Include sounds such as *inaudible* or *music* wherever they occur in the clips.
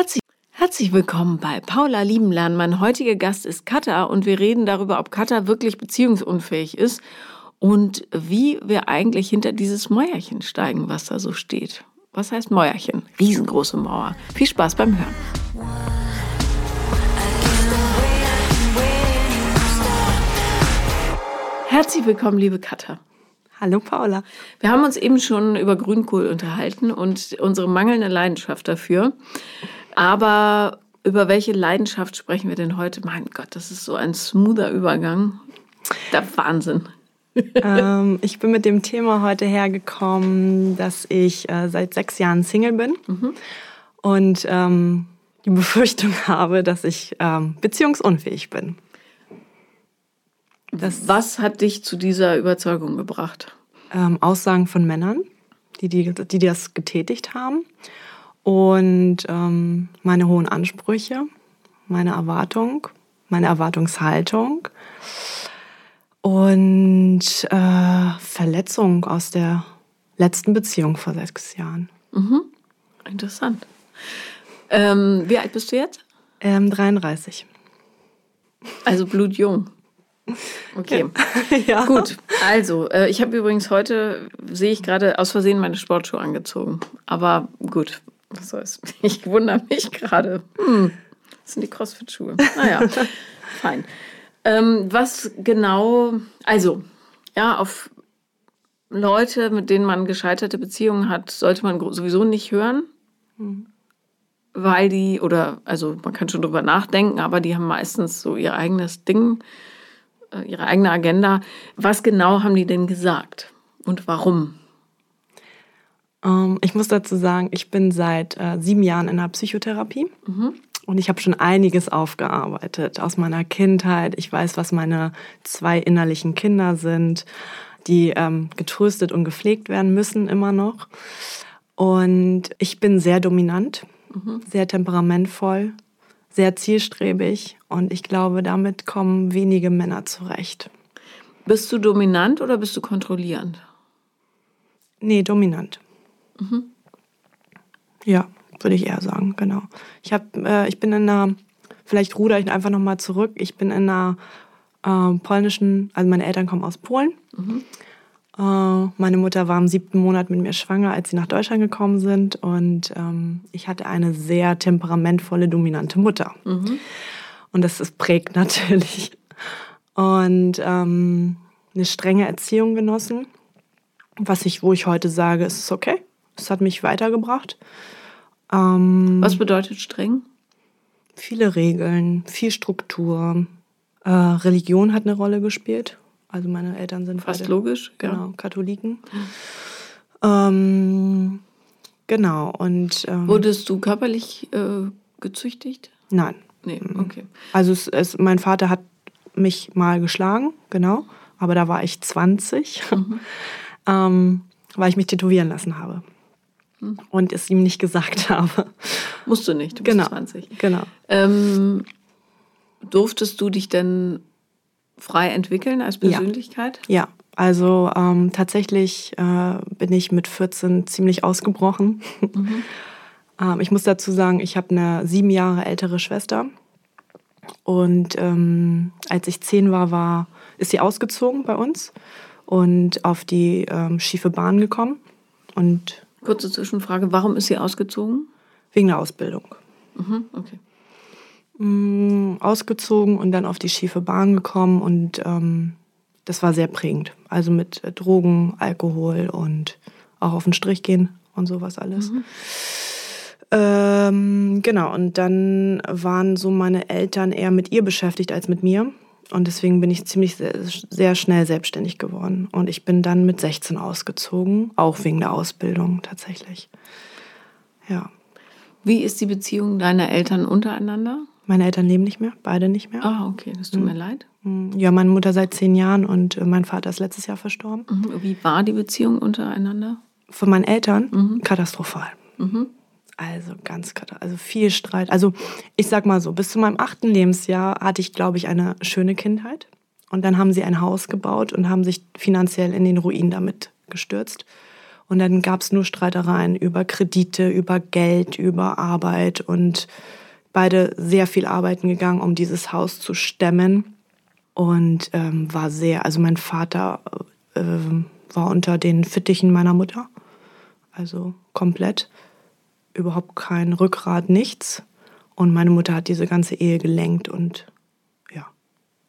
Herzlich, herzlich willkommen bei Paula Liebenlernen. Mein heutiger Gast ist Katha und wir reden darüber, ob Katha wirklich beziehungsunfähig ist und wie wir eigentlich hinter dieses Mäuerchen steigen, was da so steht. Was heißt Mäuerchen? Riesengroße Mauer. Viel Spaß beim Hören. Herzlich willkommen, liebe Katha. Hallo Paula. Wir haben uns eben schon über Grünkohl unterhalten und unsere mangelnde Leidenschaft dafür. Aber über welche Leidenschaft sprechen wir denn heute? Mein Gott, das ist so ein smoother Übergang. Der Wahnsinn. *laughs* ähm, ich bin mit dem Thema heute hergekommen, dass ich äh, seit sechs Jahren Single bin mhm. und ähm, die Befürchtung *laughs* habe, dass ich ähm, beziehungsunfähig bin. Das Was hat dich zu dieser Überzeugung gebracht? Ähm, Aussagen von Männern, die, die, die das getätigt haben und ähm, meine hohen Ansprüche, meine Erwartung, meine Erwartungshaltung und äh, Verletzung aus der letzten Beziehung vor sechs Jahren. Mhm. Interessant. Ähm, wie alt bist du jetzt? Ähm, 33. Also blutjung. Okay. *laughs* ja. Gut. Also, äh, ich habe übrigens heute, sehe ich gerade aus Versehen meine Sportschuhe angezogen. Aber gut, was soll's. *laughs* Ich wundere mich gerade. Hm, das sind die Crossfit-Schuhe. Naja, *laughs* fein. Ähm, was genau, also, ja, auf Leute, mit denen man gescheiterte Beziehungen hat, sollte man sowieso nicht hören. Mhm. Weil die, oder, also man kann schon drüber nachdenken, aber die haben meistens so ihr eigenes Ding, äh, ihre eigene Agenda. Was genau haben die denn gesagt und warum? Ähm, ich muss dazu sagen, ich bin seit äh, sieben Jahren in der Psychotherapie. Mhm. Und ich habe schon einiges aufgearbeitet aus meiner Kindheit. Ich weiß, was meine zwei innerlichen Kinder sind, die ähm, getröstet und gepflegt werden müssen immer noch. Und ich bin sehr dominant, mhm. sehr temperamentvoll, sehr zielstrebig. Und ich glaube, damit kommen wenige Männer zurecht. Bist du dominant oder bist du kontrollierend? Nee, dominant. Mhm. Ja würde ich eher sagen, genau. Ich, hab, äh, ich bin in einer, vielleicht ruder ich einfach nochmal zurück, ich bin in einer äh, polnischen, also meine Eltern kommen aus Polen. Mhm. Äh, meine Mutter war im siebten Monat mit mir schwanger, als sie nach Deutschland gekommen sind. Und ähm, ich hatte eine sehr temperamentvolle, dominante Mutter. Mhm. Und das ist, prägt *laughs* natürlich. Und ähm, eine strenge Erziehung genossen, was ich, wo ich heute sage, ist es okay. Es hat mich weitergebracht. Ähm, Was bedeutet streng? Viele Regeln, viel Struktur. Äh, Religion hat eine Rolle gespielt. Also meine Eltern sind fast beide, logisch, genau, ja. Katholiken. Ähm, genau und ähm, wurdest du körperlich äh, gezüchtigt? Nein. Nee, mhm. okay. Also es, es, mein Vater hat mich mal geschlagen, genau, aber da war ich 20, mhm. *laughs* ähm, weil ich mich tätowieren lassen habe und es ihm nicht gesagt habe. Musst du nicht, du bist genau, 20. Genau. Ähm, durftest du dich denn frei entwickeln als Persönlichkeit? Ja, ja. also ähm, tatsächlich äh, bin ich mit 14 ziemlich ausgebrochen. Mhm. *laughs* ähm, ich muss dazu sagen, ich habe eine sieben Jahre ältere Schwester. Und ähm, als ich zehn war, war, ist sie ausgezogen bei uns und auf die ähm, schiefe Bahn gekommen. Und Kurze Zwischenfrage, warum ist sie ausgezogen? Wegen der Ausbildung. Mhm, okay. Mm, ausgezogen und dann auf die schiefe Bahn gekommen und ähm, das war sehr prägend. Also mit äh, Drogen, Alkohol und auch auf den Strich gehen und sowas alles. Mhm. Ähm, genau, und dann waren so meine Eltern eher mit ihr beschäftigt als mit mir. Und deswegen bin ich ziemlich sehr, sehr, schnell selbstständig geworden. Und ich bin dann mit 16 ausgezogen, auch wegen der Ausbildung tatsächlich. Ja. Wie ist die Beziehung deiner Eltern untereinander? Meine Eltern leben nicht mehr, beide nicht mehr. Ah, okay, das tut mhm. mir leid. Mhm. Ja, meine Mutter seit zehn Jahren und äh, mein Vater ist letztes Jahr verstorben. Mhm. Wie war die Beziehung untereinander? Von meinen Eltern mhm. katastrophal. Also ganz, also viel Streit. Also ich sag mal so, bis zu meinem achten Lebensjahr hatte ich, glaube ich, eine schöne Kindheit. Und dann haben sie ein Haus gebaut und haben sich finanziell in den Ruin damit gestürzt. Und dann gab es nur Streitereien über Kredite, über Geld, über Arbeit und beide sehr viel arbeiten gegangen, um dieses Haus zu stemmen. Und ähm, war sehr, also mein Vater äh, war unter den Fittichen meiner Mutter. Also komplett. Überhaupt kein Rückgrat, nichts. Und meine Mutter hat diese ganze Ehe gelenkt und ja,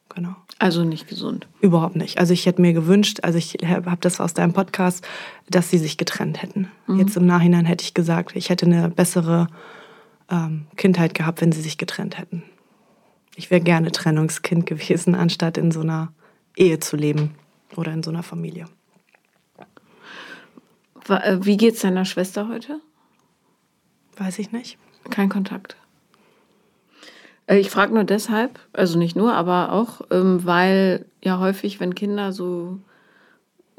genau. Also nicht gesund. Überhaupt nicht. Also ich hätte mir gewünscht, also ich habe das aus deinem Podcast, dass sie sich getrennt hätten. Mhm. Jetzt im Nachhinein hätte ich gesagt, ich hätte eine bessere ähm, Kindheit gehabt, wenn sie sich getrennt hätten. Ich wäre gerne Trennungskind gewesen, anstatt in so einer Ehe zu leben oder in so einer Familie. Äh, wie geht es deiner Schwester heute? Weiß ich nicht. Kein Kontakt. Äh, ich frage nur deshalb, also nicht nur, aber auch, ähm, weil ja häufig, wenn Kinder so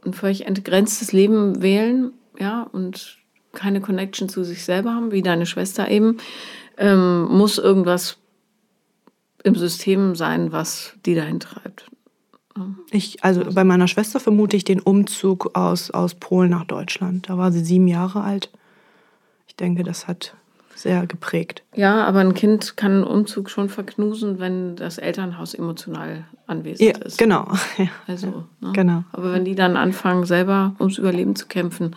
ein völlig entgrenztes Leben wählen, ja, und keine Connection zu sich selber haben, wie deine Schwester eben, ähm, muss irgendwas im System sein, was die dahin treibt. Ich, also bei meiner Schwester vermute ich den Umzug aus, aus Polen nach Deutschland. Da war sie sieben Jahre alt. Ich denke, das hat sehr geprägt. Ja, aber ein Kind kann einen Umzug schon verknusen, wenn das Elternhaus emotional anwesend ja, ist. Genau. *laughs* Ja. Also, ne? genau. Aber wenn die dann anfangen, selber ums Überleben zu kämpfen,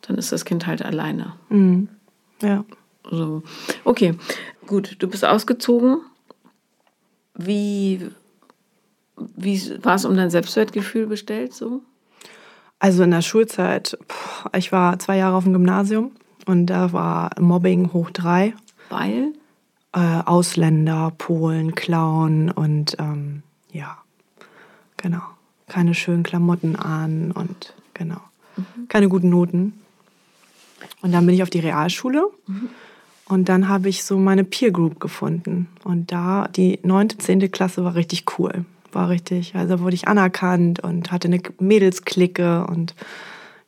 dann ist das Kind halt alleine. Mhm. Ja. So. Okay, gut. Du bist ausgezogen. Wie, wie war es um dein Selbstwertgefühl bestellt so? Also in der Schulzeit, ich war zwei Jahre auf dem Gymnasium und da war Mobbing hoch drei. Weil? Äh, Ausländer, Polen, Clown und ähm, ja, genau. Keine schönen Klamotten an und genau. Mhm. Keine guten Noten. Und dann bin ich auf die Realschule. Mhm. Und dann habe ich so meine Peer Group gefunden. Und da, die neunte, zehnte Klasse war richtig cool. War richtig, also wurde ich anerkannt und hatte eine Mädelsklicke und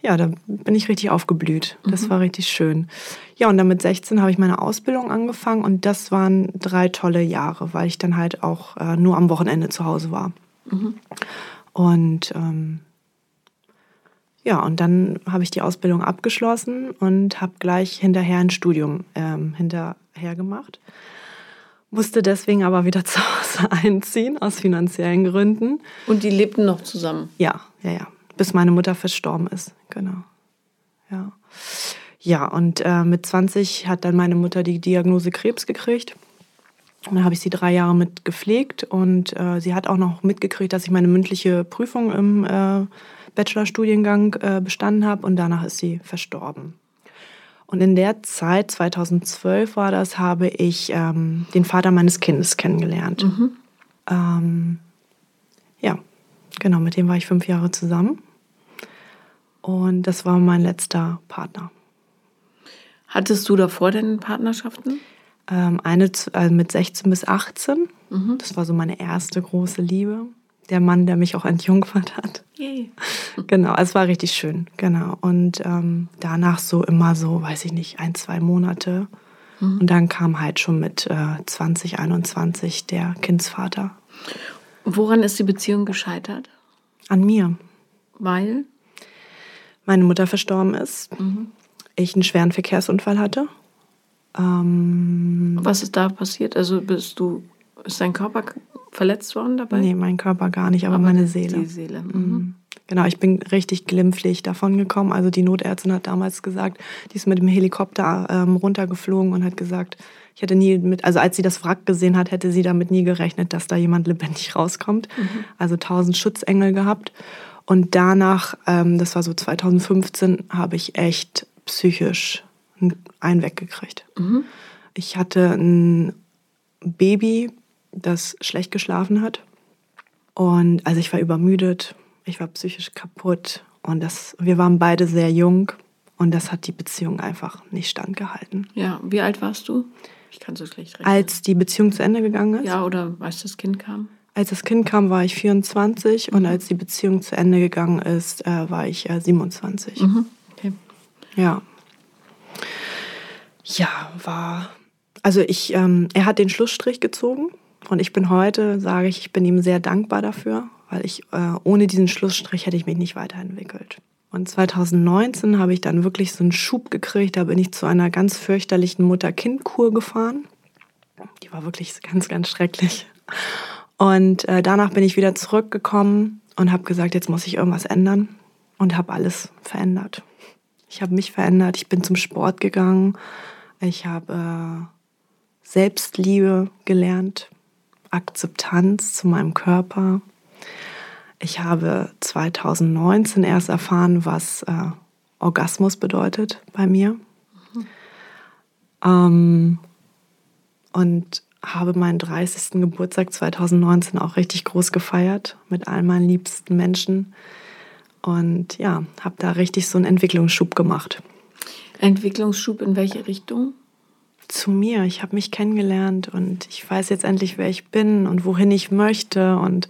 ja, da bin ich richtig aufgeblüht. Das mhm. war richtig schön. Ja, und dann mit 16 habe ich meine Ausbildung angefangen und das waren drei tolle Jahre, weil ich dann halt auch äh, nur am Wochenende zu Hause war. Mhm. Und ähm, ja, und dann habe ich die Ausbildung abgeschlossen und habe gleich hinterher ein Studium ähm, hinterher gemacht. Musste deswegen aber wieder *laughs* zu Hause einziehen, aus finanziellen Gründen. Und die lebten noch zusammen? Ja, ja, ja bis meine Mutter verstorben ist. Genau. Ja. Ja, und äh, mit 20 hat dann meine Mutter die Diagnose Krebs gekriegt. Und dann habe ich sie drei Jahre mit gepflegt und äh, sie hat auch noch mitgekriegt, dass ich meine mündliche Prüfung im äh, Bachelorstudiengang äh, bestanden habe und danach ist sie verstorben. Und in der Zeit, 2012 war das, habe ich ähm, den Vater meines Kindes kennengelernt. Mhm. Ähm, ja, genau, mit dem war ich fünf Jahre zusammen. Und das war mein letzter Partner. Hattest du davor denn Partnerschaften? Ähm, eine also mit 16 bis 18. Mhm. Das war so meine erste große Liebe. Der Mann, der mich auch entjungfert hat. Yay. *laughs* Genau, es war richtig schön. Genau. Und ähm, danach so immer so, weiß ich nicht, ein, zwei Monate. Mhm. Und dann kam halt schon mit äh, 2021 der Kindsvater. Woran ist die Beziehung gescheitert? An mir. Weil? Meine Mutter verstorben ist, mhm. ich einen schweren Verkehrsunfall hatte. Ähm, Was ist da passiert? Also bist du, ist dein Körper verletzt worden dabei? Nee, mein Körper gar nicht, aber, aber meine Seele. Die Seele. Mhm. mhm. Genau, ich bin richtig glimpflich davon gekommen. Also die Notärztin hat damals gesagt, die ist mit dem Helikopter ähm, runtergeflogen und hat gesagt, ich hätte nie mit, also als sie das Wrack gesehen hat, hätte sie damit nie gerechnet, dass da jemand lebendig rauskommt. Mhm. Also tausend Schutzengel gehabt. Und danach, ähm, das war so 2015, habe ich echt psychisch einen weggekriegt. Mhm. Ich hatte ein Baby, das schlecht geschlafen hat. Und also ich war übermüdet, ich war psychisch kaputt und das, wir waren beide sehr jung und das hat die Beziehung einfach nicht standgehalten. Ja, wie alt warst du? Ich kann so schlecht rechnen. Als die Beziehung zu Ende gegangen ist? Ja, oder als das Kind kam? Als das Kind kam, war ich 24 und mhm. als die Beziehung zu Ende gegangen ist, äh, war ich äh, 27. Mhm. Okay. Ja. Ja, war. Also ich, ähm, er hat den Schlussstrich gezogen und ich bin heute, sage ich, ich bin ihm sehr dankbar dafür, weil ich äh, ohne diesen Schlussstrich hätte ich mich nicht weiterentwickelt. Und 2019 habe ich dann wirklich so einen Schub gekriegt. Da bin ich zu einer ganz fürchterlichen Mutter-Kind-Kur gefahren. Die war wirklich ganz, ganz schrecklich. Und äh, danach bin ich wieder zurückgekommen und habe gesagt, jetzt muss ich irgendwas ändern und habe alles verändert. Ich habe mich verändert, ich bin zum Sport gegangen, ich habe äh, Selbstliebe gelernt, Akzeptanz zu meinem Körper. Ich habe 2019 erst erfahren, was äh, Orgasmus bedeutet bei mir. Mhm. Ähm, und habe meinen 30. Geburtstag 2019 auch richtig groß gefeiert mit all meinen liebsten Menschen. Und ja, habe da richtig so einen Entwicklungsschub gemacht. Entwicklungsschub in welche Richtung? Zu mir. Ich habe mich kennengelernt und ich weiß jetzt endlich, wer ich bin und wohin ich möchte und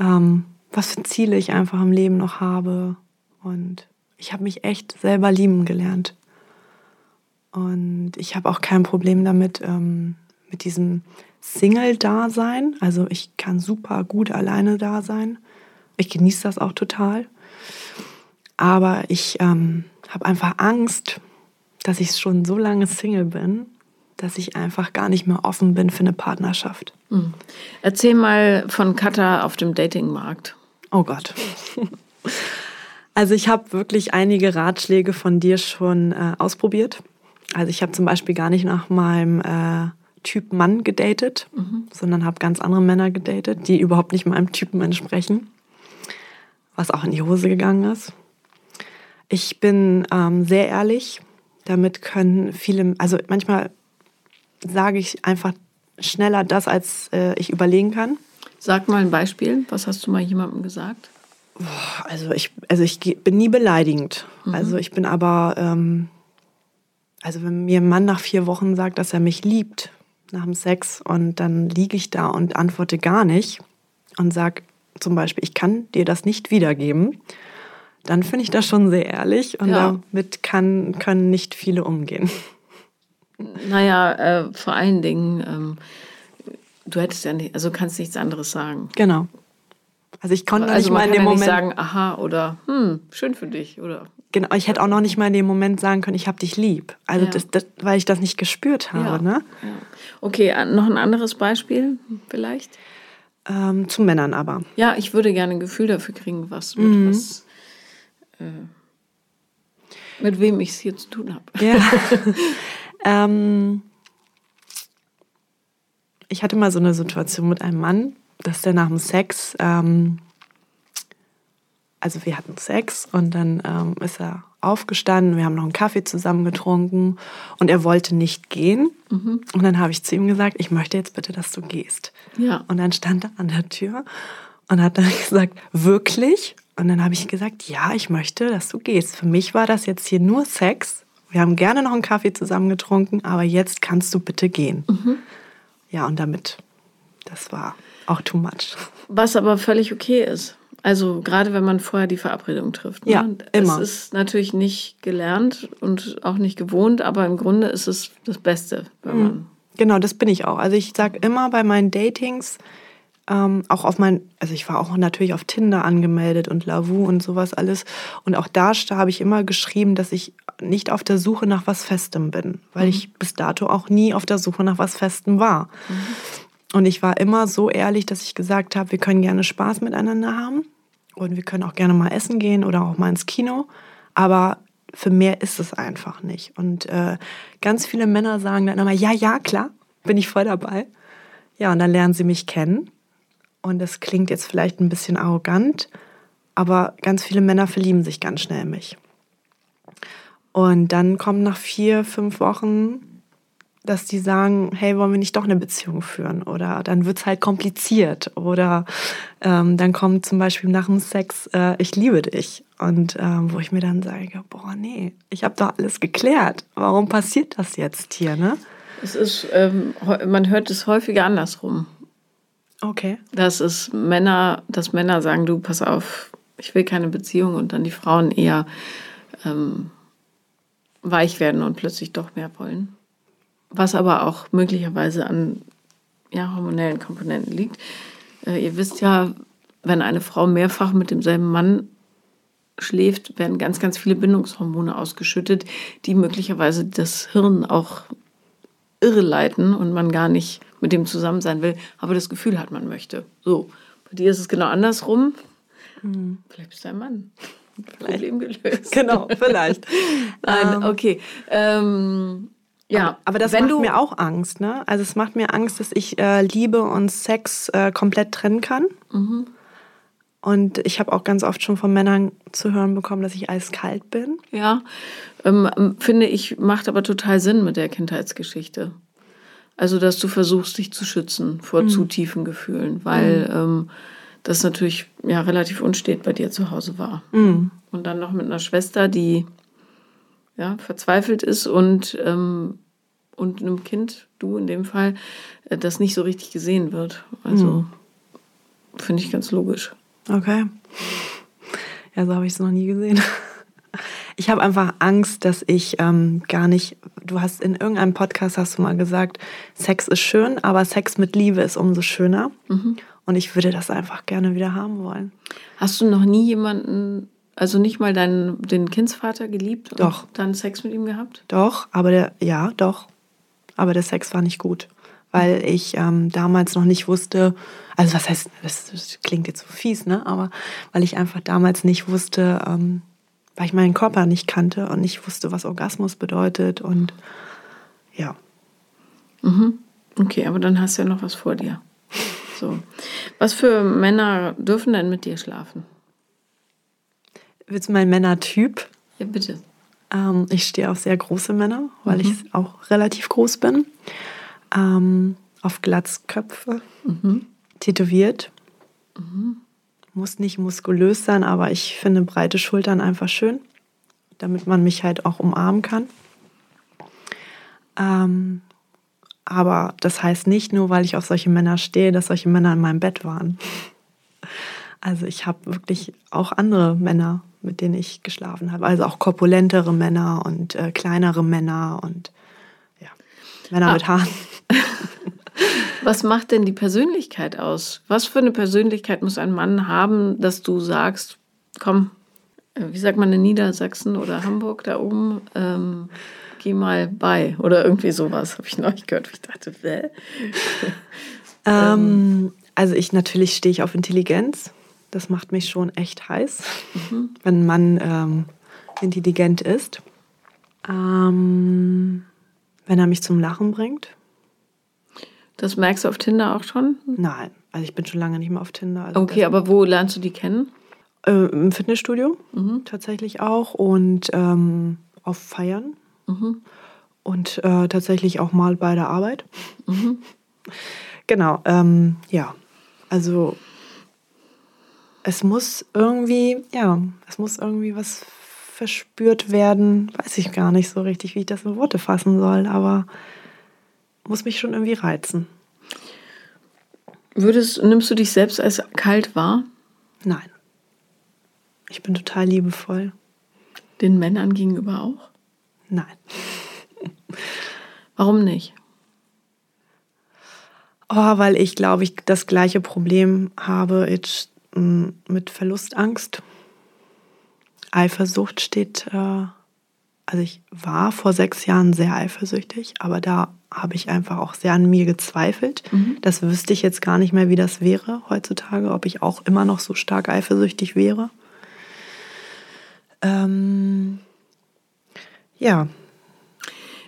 ähm, was für Ziele ich einfach im Leben noch habe. Und ich habe mich echt selber lieben gelernt. Und ich habe auch kein Problem damit, ähm, mit diesem Single-Dasein. Also ich kann super gut alleine da sein. Ich genieße das auch total. Aber ich ähm, habe einfach Angst, dass ich schon so lange Single bin, dass ich einfach gar nicht mehr offen bin für eine Partnerschaft. Mhm. Erzähl mal von Katha auf dem Datingmarkt. Oh Gott. Also ich habe wirklich einige Ratschläge von dir schon äh, ausprobiert. Also ich habe zum Beispiel gar nicht nach meinem äh, Typ Mann gedatet, mhm. sondern habe ganz andere Männer gedatet, die überhaupt nicht meinem Typen entsprechen, was auch in die Hose gegangen ist. Ich bin ähm, sehr ehrlich, damit können viele, also manchmal sage ich einfach schneller das, als äh, ich überlegen kann. Sag mal ein Beispiel, was hast du mal jemandem gesagt? Also ich, also ich bin nie beleidigend. Mhm. Also ich bin aber, ähm, also wenn mir ein Mann nach vier Wochen sagt, dass er mich liebt, nach dem Sex und dann liege ich da und antworte gar nicht und sage zum Beispiel, ich kann dir das nicht wiedergeben, dann finde ich das schon sehr ehrlich und ja. damit kann, können nicht viele umgehen. Naja, äh, vor allen Dingen, ähm, du hättest ja nicht, also kannst nichts anderes sagen. Genau. Also ich konnte also nicht mal in dem ja Moment sagen, aha oder hm, schön für dich oder Genau, ich hätte auch noch nicht mal in dem Moment sagen können, ich habe dich lieb. Also ja. das, das, weil ich das nicht gespürt habe. Ja. Ne? Ja. Okay, noch ein anderes Beispiel vielleicht? Ähm, zu Männern aber. Ja, ich würde gerne ein Gefühl dafür kriegen, was mit, mhm. was, äh, mit wem ich es hier zu tun habe. Ja. *laughs* ähm, ich hatte mal so eine Situation mit einem Mann, dass der nach dem Sex ähm, also wir hatten Sex und dann ähm, ist er aufgestanden, wir haben noch einen Kaffee zusammen getrunken und er wollte nicht gehen. Mhm. Und dann habe ich zu ihm gesagt, ich möchte jetzt bitte, dass du gehst. Ja. Und dann stand er an der Tür und hat dann *laughs* gesagt, wirklich? Und dann habe ich gesagt, ja, ich möchte, dass du gehst. Für mich war das jetzt hier nur Sex. Wir haben gerne noch einen Kaffee zusammen getrunken, aber jetzt kannst du bitte gehen. Mhm. Ja, und damit, das war auch too much. Was aber völlig okay ist. Also gerade wenn man vorher die Verabredung trifft. Ne? Ja, immer. Es ist natürlich nicht gelernt und auch nicht gewohnt, aber im Grunde ist es das Beste, wenn mhm. man. Genau, das bin ich auch. Also ich sage immer bei meinen Datings, ähm, auch auf mein, also ich war auch natürlich auf Tinder angemeldet und Lavu und sowas alles. Und auch da habe ich immer geschrieben, dass ich nicht auf der Suche nach was Festem bin, weil mhm. ich bis dato auch nie auf der Suche nach was Festem war. Mhm. Und ich war immer so ehrlich, dass ich gesagt habe, wir können gerne Spaß miteinander haben. Und wir können auch gerne mal essen gehen oder auch mal ins Kino. Aber für mehr ist es einfach nicht. Und äh, ganz viele Männer sagen dann immer, ja, ja, klar, bin ich voll dabei. Ja, und dann lernen sie mich kennen. Und das klingt jetzt vielleicht ein bisschen arrogant, aber ganz viele Männer verlieben sich ganz schnell in mich. Und dann kommt nach vier, fünf Wochen dass die sagen, hey, wollen wir nicht doch eine Beziehung führen? Oder dann wird es halt kompliziert. Oder ähm, dann kommt zum Beispiel nach dem Sex, äh, ich liebe dich. Und ähm, wo ich mir dann sage, boah, nee, ich habe doch alles geklärt. Warum passiert das jetzt hier, ne? Es ist, ähm, man hört es häufiger andersrum. Okay. Dass es Männer, dass Männer sagen, du, pass auf, ich will keine Beziehung und dann die Frauen eher ähm, weich werden und plötzlich doch mehr wollen was aber auch möglicherweise an ja, hormonellen Komponenten liegt. Äh, ihr wisst ja, wenn eine Frau mehrfach mit demselben Mann schläft, werden ganz, ganz viele Bindungshormone ausgeschüttet, die möglicherweise das Hirn auch irre leiten und man gar nicht mit dem zusammen sein will, aber das Gefühl hat, man möchte. So, bei dir ist es genau andersrum. Mhm. Vielleicht bist du ein Mann. Problem gelöst. Genau, vielleicht. *laughs* Nein, ähm, okay. Ähm, ja, aber, aber das macht du, mir auch Angst. Ne? Also es macht mir Angst, dass ich äh, Liebe und Sex äh, komplett trennen kann. Mhm. Und ich habe auch ganz oft schon von Männern zu hören bekommen, dass ich eiskalt bin. Ja, ähm, finde ich, macht aber total Sinn mit der Kindheitsgeschichte. Also, dass du versuchst, dich zu schützen vor mhm. zu tiefen Gefühlen, weil mhm. ähm, das natürlich ja relativ unstet bei dir zu Hause war. Mhm. Und dann noch mit einer Schwester, die ja verzweifelt ist und, ähm, und einem Kind, du in dem Fall, äh, das nicht so richtig gesehen wird. Also mhm. finde ich ganz logisch. Okay. Ja, so habe ich es noch nie gesehen. Ich habe einfach Angst, dass ich ähm, gar nicht. Du hast in irgendeinem Podcast hast du mal gesagt, Sex ist schön, aber Sex mit Liebe ist umso schöner. Mhm. Und ich würde das einfach gerne wieder haben wollen. Hast du noch nie jemanden, also nicht mal deinen den Kindsvater geliebt? Doch. Und dann Sex mit ihm gehabt? Doch, aber der, ja, doch. Aber der Sex war nicht gut weil ich ähm, damals noch nicht wusste, also was heißt, das, das, klingt jetzt so fies, ne? Aber weil ich einfach damals nicht wusste, ähm, weil ich meinen Körper nicht kannte und nicht wusste, was Orgasmus bedeutet und ja. Mhm. Okay, aber dann hast du ja noch was vor dir. So. Was für Männer dürfen denn mit dir schlafen? Willst du mein Männertyp? Ja, bitte. Ähm, ich stehe auf sehr große Männer, weil mhm. ich auch relativ groß bin ähm, auf Glatzköpfe, mhm. tätowiert. Mhm. Muss nicht muskulös sein, aber ich finde breite Schultern einfach schön, damit man mich halt auch umarmen kann. Ähm, aber das heißt nicht nur, weil ich auf solche Männer stehe, dass solche Männer in meinem Bett waren. Also ich habe wirklich auch andere Männer, mit denen ich geschlafen habe. Also auch korpulentere Männer und äh, kleinere Männer und ja, Männer ah. mit Haaren. *laughs* Was macht denn die Persönlichkeit aus? Was für eine Persönlichkeit muss ein Mann haben, dass du sagst, komm, äh, wie sagt man in Niedersachsen oder Hamburg da oben, ähm, geh mal bei oder irgendwie sowas, habe ich neulich gehört. Ich dachte, *laughs* hä? Ähm, also ich natürlich stehe ich auf Intelligenz. Das macht mich schon echt heiß, mhm. *laughs* wenn ein Mann ähm, intelligent ist. Ähm, wenn er mich zum Lachen bringt. Das merkst du auf Tinder auch schon? Nein, also ich bin schon lange nicht mehr auf Tinder. Also okay, aber wo lernst du die kennen? Äh, Im Fitnessstudio mhm. tatsächlich auch und ähm, auf Feiern mhm. und äh, tatsächlich auch mal bei der Arbeit. Mhm. *laughs* Genau, ähm, ja, also es muss irgendwie, ja, es muss irgendwie was verspürt werden. Weiß ich gar nicht so richtig, wie ich das in Worte fassen soll, aber muss mich schon irgendwie reizen. Würdest, nimmst du dich selbst als kalt wahr? Nein. Ich bin total liebevoll. Den Männern gegenüber auch? Nein. Warum nicht? Oh, weil ich glaube, ich das gleiche Problem habe mm, mit Verlustangst. Eifersucht steht äh, also ich war vor sechs Jahren sehr eifersüchtig, aber da habe ich einfach auch sehr an mir gezweifelt. Mhm. Das wüsste ich jetzt gar nicht mehr, wie das wäre heutzutage, ob ich auch immer noch so stark eifersüchtig wäre. Ähm, ja.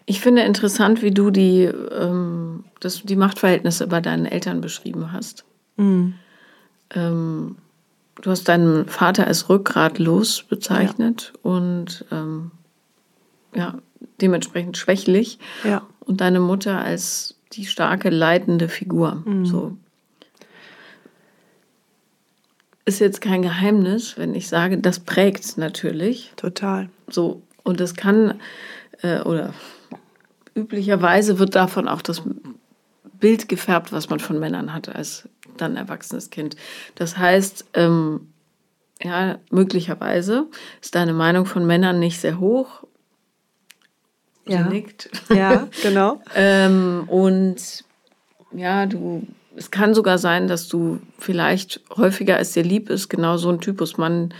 Ich finde interessant, wie du die, ähm, das, die Machtverhältnisse bei deinen Eltern beschrieben hast. Mhm. Ähm, du hast deinen Vater als rückgratlos bezeichnet ja. und ähm, ja, dementsprechend schwächlich. Ja. Und deine Mutter als die starke leitende Figur. Mhm. So. Ist jetzt kein Geheimnis, wenn ich sage, das prägt natürlich. Total. So. Und das kann, äh, oder üblicherweise wird davon auch das Bild gefärbt, was man von Männern hat als dann erwachsenes Kind. Das heißt, ähm, ja, möglicherweise ist deine Meinung von Männern nicht sehr hoch ja. nickt. Ja, *laughs* genau. ähm, und ja, du, es kann sogar sein, dass du vielleicht häufiger als dir lieb ist, genau so ein Typus Mann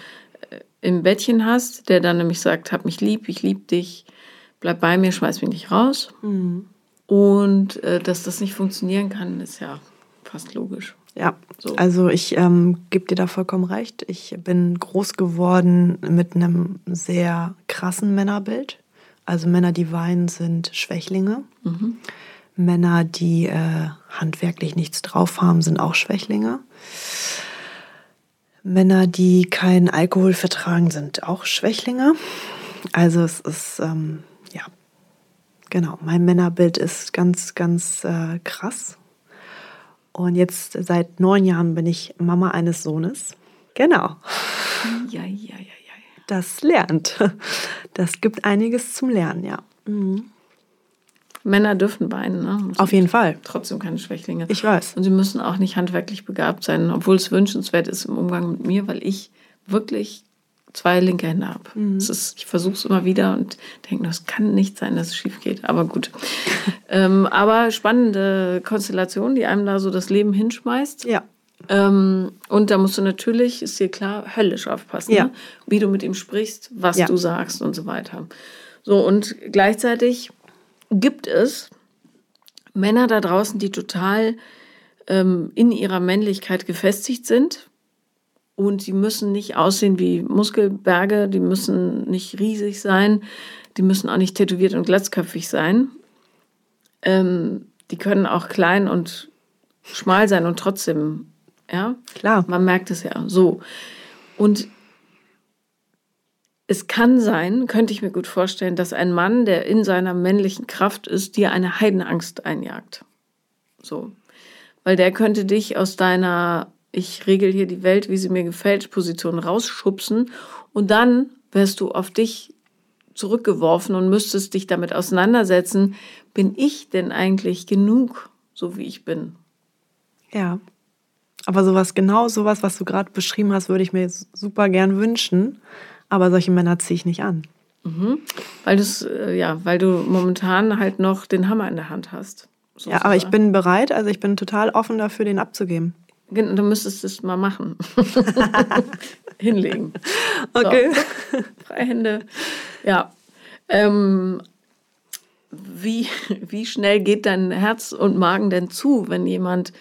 äh, im Bettchen hast, der dann nämlich sagt, hab mich lieb, ich lieb dich, bleib bei mir, schmeiß mich nicht raus. Mhm. Und äh, dass das nicht funktionieren kann, ist ja fast logisch. Ja, so. also ich ähm, gebe dir da vollkommen recht. Ich bin groß geworden mit einem sehr krassen Männerbild. Also Männer, die weinen, sind Schwächlinge. Mhm. Männer, die äh, handwerklich nichts drauf haben, sind auch Schwächlinge. Männer, die keinen Alkohol vertragen, sind auch Schwächlinge. Also es ist, ähm, genau, mein Männerbild ist ganz, ganz äh, krass. Und jetzt seit neun Jahren bin ich Mama eines Sohnes. Genau. Ja, ja, ja, ja. Das lernt. Das gibt einiges zum Lernen, ja. Mhm. Männer dürfen weinen, ne? Auf jeden Fall. Trotzdem keine Schwächlinge. Ich weiß. Und sie müssen auch nicht handwerklich begabt sein, obwohl es wünschenswert ist im Umgang mit mir, weil ich wirklich zwei linke Hände habe. Mhm. Ist, ich versuche es immer wieder und denke, das kann nicht sein, dass es schief geht. Aber gut. *laughs* ähm, aber spannende Konstellation, die einem da so das Leben hinschmeißt. Ja. Ähm, und da musst du natürlich, ist dir klar, höllisch aufpassen, ja. ne? wie du mit ihm sprichst, was ja. du sagst und so weiter. So, und gleichzeitig gibt es Männer da draußen, die total ähm, in ihrer Männlichkeit gefestigt sind. Und die müssen nicht aussehen wie Muskelberge, die müssen nicht riesig sein, die müssen auch nicht tätowiert und glatzköpfig sein. Ähm, die können auch klein und schmal sein und trotzdem, ja, klar. Man merkt es ja so. Und es kann sein, könnte ich mir gut vorstellen, dass ein Mann, der in seiner männlichen Kraft ist, dir eine Heidenangst einjagt. So. Weil der könnte dich aus deiner ich regel hier die Welt, wie sie mir gefällt, Position rausschubsen und dann wärst du auf dich zurückgeworfen und müsstest dich damit auseinandersetzen, bin ich denn eigentlich genug, so wie ich bin? Ja. Aber sowas, genau sowas, was du gerade beschrieben hast, würde ich mir super gern wünschen. Aber solche Männer ziehe ich nicht an. Mhm. Weil, äh, ja, weil du momentan halt noch den Hammer in der Hand hast. So ja, aber ich bin bereit, also ich bin total offen dafür, den abzugeben. Du müsstest es mal machen. *laughs* Hinlegen. Okay. So, Freihände. Ja. Ähm, wie, wie schnell geht dein Herz und Magen denn zu, wenn jemand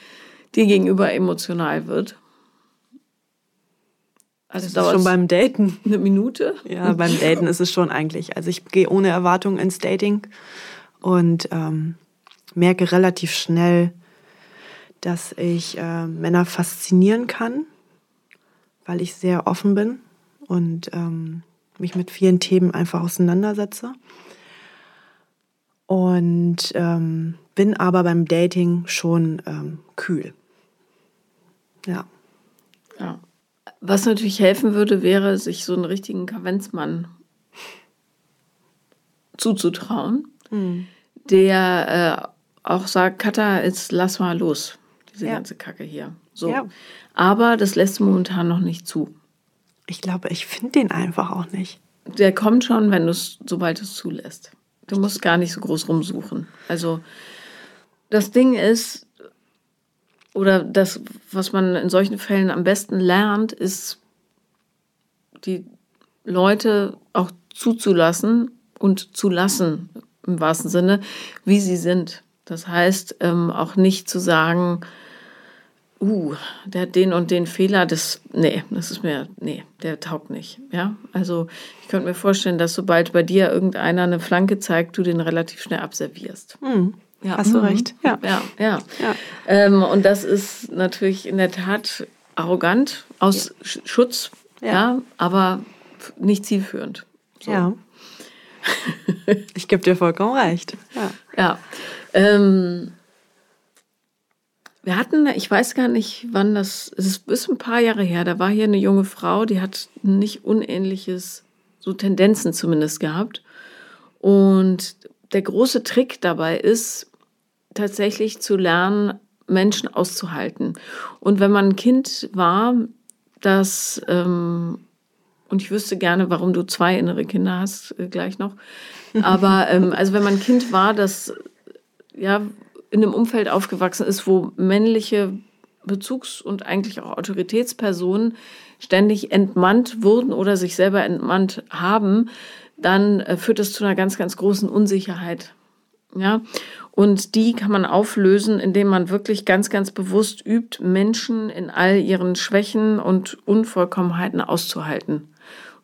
dir gegenüber emotional wird? Also das ist schon beim Daten. Eine Minute? Ja, beim Daten ist es schon eigentlich. Also ich gehe ohne Erwartung ins Dating und ähm, merke relativ schnell, dass ich äh, Männer faszinieren kann, weil ich sehr offen bin und ähm, mich mit vielen Themen einfach auseinandersetze. Und ähm, bin aber beim Dating schon ähm, kühl. Ja. Ja. Was natürlich helfen würde, wäre, sich so einen richtigen Kavenzmann zuzutrauen, mhm. der äh, auch sagt, Katha, jetzt lass mal los, diese ja. ganze Kacke hier. So. Ja. Aber das lässt momentan noch nicht zu. Ich glaube, ich finde den einfach auch nicht. Der kommt schon, wenn du es, sobald du es zulässt. Du musst gar nicht so groß rumsuchen. Also das Ding ist, oder das, was man in solchen Fällen am besten lernt, ist, die Leute auch zuzulassen und zu lassen, im wahrsten Sinne, wie sie sind. Das heißt, ähm, auch nicht zu sagen, uh, der hat den und den Fehler, das, nee, das ist mir, nee, der taugt nicht. Ja, also ich könnte mir vorstellen, dass sobald bei dir irgendeiner eine Flanke zeigt, du den relativ schnell abservierst. Mhm. Ja. Hast du mhm. recht. Ja, ja. ja. ja. Ähm, und das ist natürlich in der Tat arrogant aus ja. Schutz, ja. aber nicht zielführend. So. Ja. *laughs* ich gebe dir vollkommen recht. Ja. ja. Ähm, wir hatten, ich weiß gar nicht, wann das, es ist ein paar Jahre her, da war hier eine junge Frau, die hat nicht unähnliches, so Tendenzen zumindest gehabt. Und der große Trick dabei ist, tatsächlich zu lernen, Menschen auszuhalten. Und wenn man ein Kind war, das, ähm, und ich wüsste gerne, warum du zwei innere Kinder hast, äh, gleich noch. Aber ähm, also wenn man ein Kind war, das ja in einem Umfeld aufgewachsen ist, wo männliche Bezugs- und eigentlich auch Autoritätspersonen ständig entmannt wurden oder sich selber entmannt haben, dann äh, führt das zu einer ganz, ganz großen Unsicherheit. Ja, und die kann man auflösen, indem man wirklich ganz, ganz bewusst übt, Menschen in all ihren Schwächen und Unvollkommenheiten auszuhalten.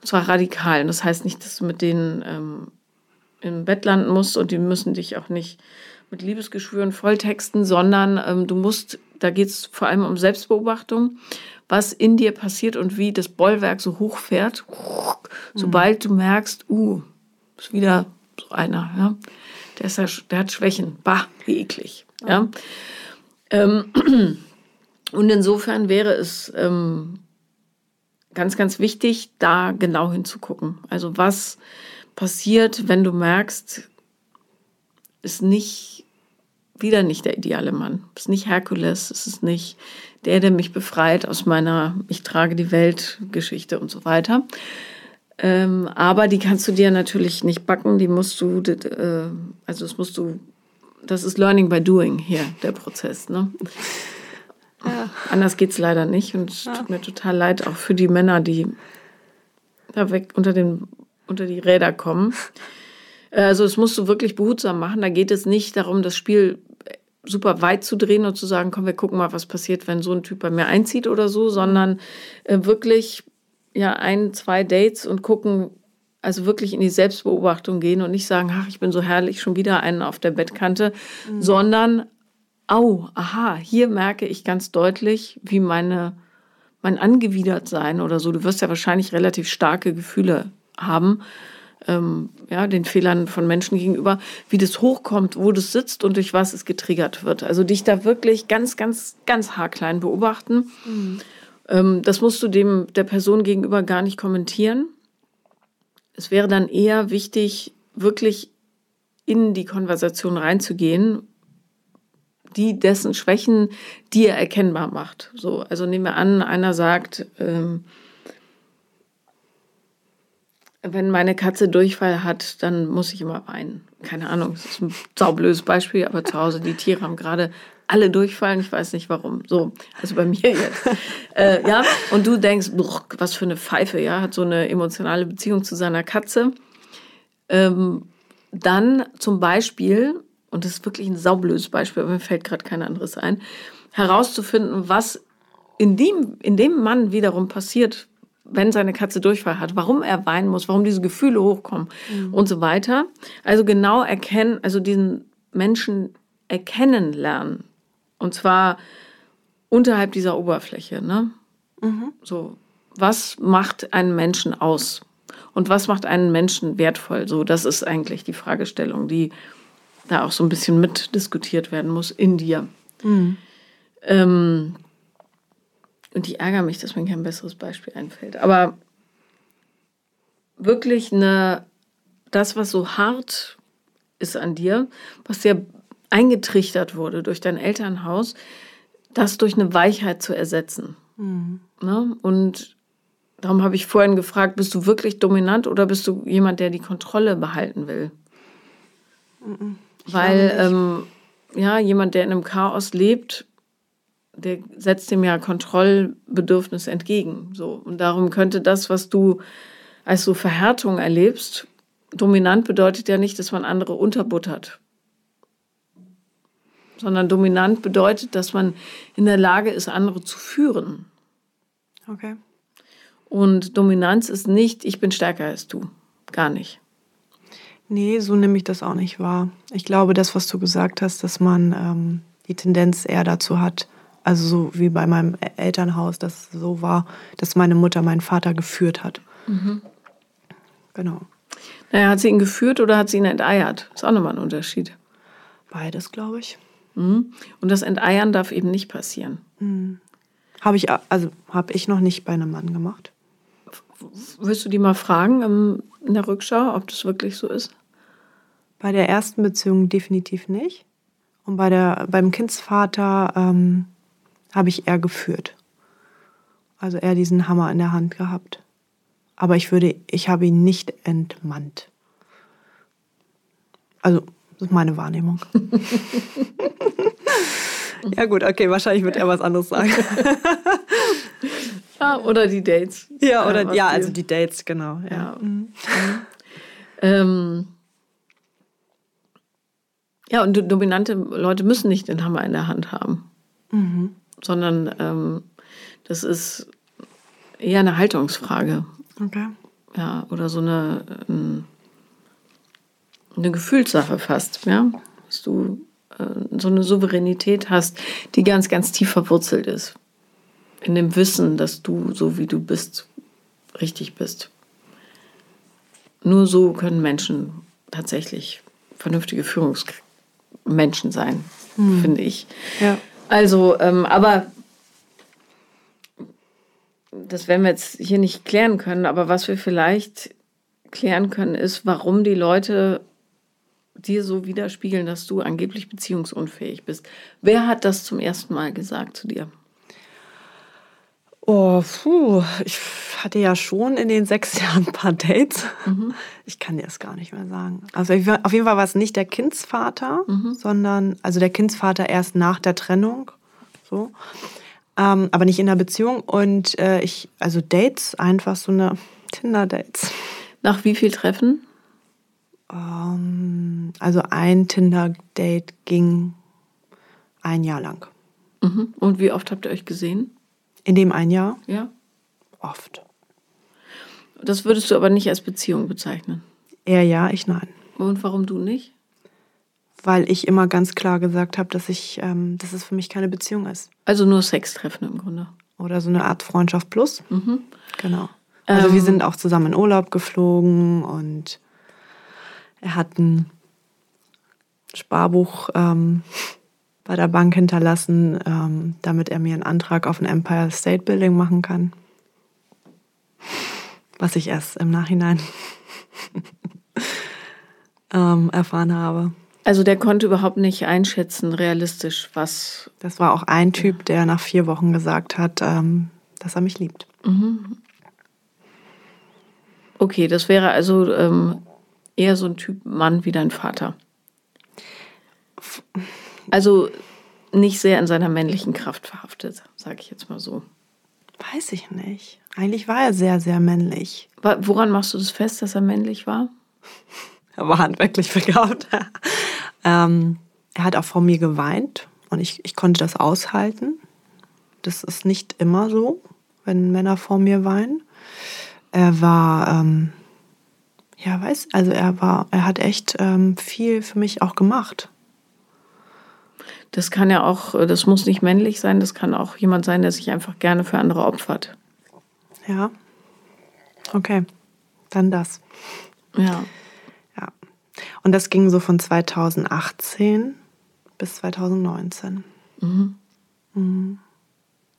Und zwar radikal. Und das heißt nicht, dass du mit denen ähm, im Bett landen musst und die müssen dich auch nicht mit Liebesgeschwüren volltexten, sondern ähm, du musst, da geht es vor allem um Selbstbeobachtung, was in dir passiert und wie das Bollwerk so hochfährt, sobald du merkst, uh, ist wieder so einer, ja, der, ist ja, der hat Schwächen, bah, wie eklig, ja. Ähm, *clears throat* und insofern wäre es ähm, ganz, ganz wichtig, da genau hinzugucken. Also was passiert, wenn du merkst, ist nicht wieder nicht der ideale Mann. Es ist nicht Herkules, es ist nicht der, der mich befreit aus meiner Ich trage die Welt Geschichte und so weiter. Ähm, aber die kannst du dir natürlich nicht backen, die musst du, äh, also das musst du, das ist Learning by Doing hier, der Prozess. Ne? Ja. Anders geht es leider nicht und es ja. tut mir total leid, auch für die Männer, die da weg unter, den, unter die Räder kommen. Also das musst du wirklich behutsam machen. Da geht es nicht darum, das Spiel super weit zu drehen und zu sagen, komm, wir gucken mal, was passiert, wenn so ein Typ bei mir einzieht oder so, sondern äh, wirklich ja ein, zwei Dates und gucken, also wirklich in die Selbstbeobachtung gehen und nicht sagen, ach, ich bin so herrlich, schon wieder einen auf der Bettkante, mhm. sondern, au, aha, hier merke ich ganz deutlich, wie meine, mein Angewidertsein oder so, du wirst ja wahrscheinlich relativ starke Gefühle haben, ähm, ja, den Fehlern von Menschen gegenüber, wie das hochkommt, wo das sitzt und durch was es getriggert wird. Also dich da wirklich ganz, ganz, ganz haarklein beobachten. Mhm. Ähm, das musst du dem der Person gegenüber gar nicht kommentieren. Es wäre dann eher wichtig, wirklich in die Konversation reinzugehen, die dessen Schwächen dir erkennbar macht. So, also nehmen wir an, einer sagt, ähm, wenn meine Katze Durchfall hat, dann muss ich immer weinen. Keine Ahnung, das ist ein saublöses Beispiel, aber zu Hause, die Tiere haben gerade alle durchfallen, ich weiß nicht warum. So, also bei mir jetzt. äh, ja, und du denkst, was für eine Pfeife, ja, hat so eine emotionale Beziehung zu seiner Katze. Ähm, dann zum Beispiel, und das ist wirklich ein saublöses Beispiel, aber mir fällt gerade kein anderes ein, herauszufinden, was in dem, in dem Mann wiederum passiert, wenn seine Katze Durchfall hat, warum er weinen muss, warum diese Gefühle hochkommen mhm. und so weiter. Also genau erkennen, also diesen Menschen erkennen lernen. Und zwar unterhalb dieser Oberfläche. Ne? Mhm. So, was macht einen Menschen aus? Und was macht einen Menschen wertvoll? So, das ist eigentlich die Fragestellung, die da auch so ein bisschen mitdiskutiert werden muss in dir. Mhm. Ähm, und ich ärgere mich, dass mir kein besseres Beispiel einfällt. Aber wirklich eine, das, was so hart ist an dir, was dir eingetrichtert wurde durch dein Elternhaus, das durch eine Weichheit zu ersetzen. Mhm. Ne? Und darum habe ich vorhin gefragt, bist du wirklich dominant oder bist du jemand, der die Kontrolle behalten will? Mhm. Weil ähm, ja, jemand, der in einem Chaos lebt, der setzt dem ja Kontrollbedürfnis entgegen. So. Und darum könnte das, was du als so Verhärtung erlebst, dominant bedeutet ja nicht, dass man andere unterbuttert. Sondern dominant bedeutet, dass man in der Lage ist, andere zu führen. Okay. Und Dominanz ist nicht, ich bin stärker als du. Gar nicht. Nee, so nehme ich das auch nicht wahr. Ich glaube, das, was du gesagt hast, dass man ähm, die Tendenz eher dazu hat, also so wie bei meinem Elternhaus, das so war, dass meine Mutter meinen Vater geführt hat. Mhm. Genau. Naja, hat sie ihn geführt oder hat sie ihn enteiert? Ist auch nochmal ein Unterschied. Beides, glaube ich. Mhm. Und das Enteiern darf eben nicht passieren. Mhm. Habe ich, also habe ich noch nicht bei einem Mann gemacht. Willst du die mal fragen in der Rückschau, ob das wirklich so ist? Bei der ersten Beziehung definitiv nicht. Und bei der, beim Kindsvater ähm, habe ich eher geführt. Also eher diesen Hammer in der Hand gehabt. Aber ich würde, ich habe ihn nicht entmannt. Also, das ist meine Wahrnehmung. *laughs* Ja, gut, okay, wahrscheinlich wird er was anderes sagen. *laughs* ja, oder die Dates. Ja, oder ja, ja also die Dates, genau. Ja. ja. Mhm. Ähm, ja, und dominante Leute müssen nicht den Hammer in der Hand haben, mhm. Sondern ähm, das ist eher eine Haltungsfrage. Okay. Ja, oder so eine, ähm, eine Gefühlssache fast, ja. Dass du äh, so eine Souveränität hast, die ganz, ganz tief verwurzelt ist. In dem Wissen, dass du so wie du bist, richtig bist. Nur so können Menschen tatsächlich vernünftige Führungsmenschen sein, hm. finde ich. Ja. Also, ähm, aber das werden wir jetzt hier nicht klären können, aber was wir vielleicht klären können, ist, warum die Leute dir so widerspiegeln, dass du angeblich beziehungsunfähig bist. Wer hat das zum ersten Mal gesagt zu dir? Oh, puh, ich hatte ja schon in den sechs *laughs* Jahren ein paar Dates. Mhm. Ich kann dir das gar nicht mehr sagen. Also auf jeden Fall war es nicht der Kindsvater, mhm. sondern also der Kindsvater erst nach der Trennung. So ähm, aber nicht in der Beziehung. Und äh, ich, also Dates, einfach so eine Tinder-Dates. Nach wie viel Treffen? Ähm, also ein Tinder-Date ging ein Jahr lang. Mhm. Und wie oft habt ihr euch gesehen? In dem ein Jahr? Ja. Oft. Das würdest du aber nicht als Beziehung bezeichnen? Er ja, ich nein. Und warum du nicht? weil ich immer ganz klar gesagt habe, dass ich, ähm, dass es für mich keine Beziehung ist. Also nur Sextreffen im Grunde. Oder so eine Art Freundschaft plus. Mhm. Genau. Also ähm, wir sind auch zusammen in Urlaub geflogen und er hat ein Sparbuch ähm, bei der Bank hinterlassen, ähm, damit er mir einen Antrag auf ein Empire State Building machen kann. Was ich erst im Nachhinein *laughs* ähm, erfahren habe. Also der konnte überhaupt nicht einschätzen, realistisch, was. Das war auch ein Typ, der nach vier Wochen gesagt hat, ähm, dass er mich liebt. Mhm. Okay, das wäre also ähm, eher so ein Typ Mann wie dein Vater. Also nicht sehr in seiner männlichen Kraft verhaftet, sage ich jetzt mal so. Weiß ich nicht. Eigentlich war er sehr, sehr männlich. Woran machst du das fest, dass er männlich war? *laughs* Er war handwerklich begabt. *laughs* ähm, er hat auch vor mir geweint und ich, ich konnte das aushalten. Das ist nicht immer so, wenn Männer vor mir weinen. Er war, ähm, ja, weiß, also er war, er hat echt ähm, viel für mich auch gemacht. Das kann ja auch, das muss nicht männlich sein, das kann auch jemand sein, der sich einfach gerne für andere opfert. Ja. Okay. Dann das. Ja. Und das ging so von 2018 bis 2019. Mhm. Mhm.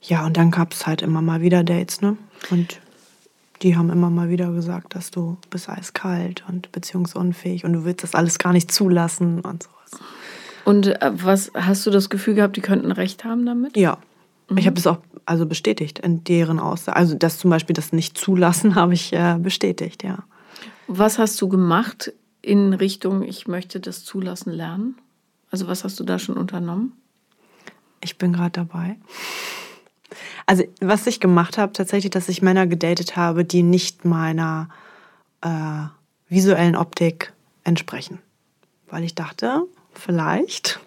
Ja, und dann gab es halt immer mal wieder Dates, ne? Und die haben immer mal wieder gesagt, dass du bist eiskalt und beziehungsunfähig und du willst das alles gar nicht zulassen und sowas. Und äh, was hast du das Gefühl gehabt, die könnten recht haben damit? Ja. Mhm. Ich habe das auch also bestätigt in deren Aussage. Also das zum Beispiel das nicht zulassen *laughs* habe ich äh, bestätigt, ja. Was hast du gemacht in Richtung, ich möchte das zulassen lernen? Also was hast du da schon unternommen? Ich bin gerade dabei. Also was ich gemacht habe, tatsächlich, dass ich Männer gedatet habe, die nicht meiner äh, visuellen Optik entsprechen. Weil ich dachte, vielleicht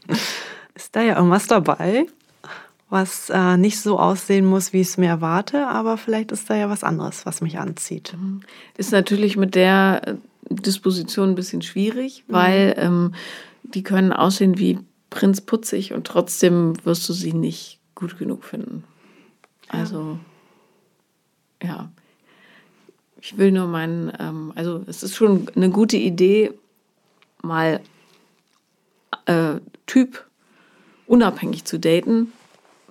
ist da ja irgendwas dabei, was äh, nicht so aussehen muss, wie ich es mir erwarte, aber vielleicht ist da ja was anderes, was mich anzieht. Mhm. Ist natürlich mit der Disposition ein bisschen schwierig, mhm. weil ähm, die können aussehen wie Prinz putzig und trotzdem wirst du sie nicht gut genug finden. Also, ja. Ich will nur meinen, ähm, also es ist schon eine gute Idee, mal äh, Typ unabhängig zu daten,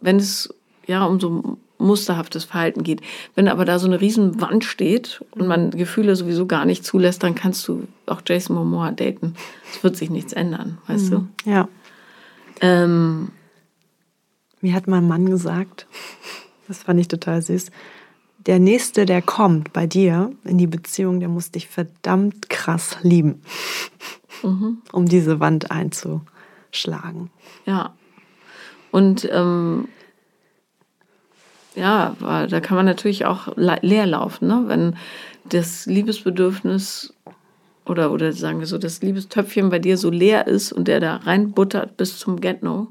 wenn es ja um so musterhaftes Verhalten geht. Wenn aber da so eine riesen Wand steht und man Gefühle sowieso gar nicht zulässt, dann kannst du auch Jason Momoa daten. Es wird sich nichts ändern, weißt mhm. du? Ja. Ähm, Mir hat mein Mann gesagt, das fand ich total süß, der Nächste, der kommt bei dir in die Beziehung, der muss dich verdammt krass lieben, mhm. um diese Wand einzuschlagen. Ja. Und ähm, ja, da kann man natürlich auch leer laufen, ne? wenn das Liebesbedürfnis oder, oder sagen wir so, das Liebestöpfchen bei dir so leer ist und der da reinbuttert bis zum Get-No,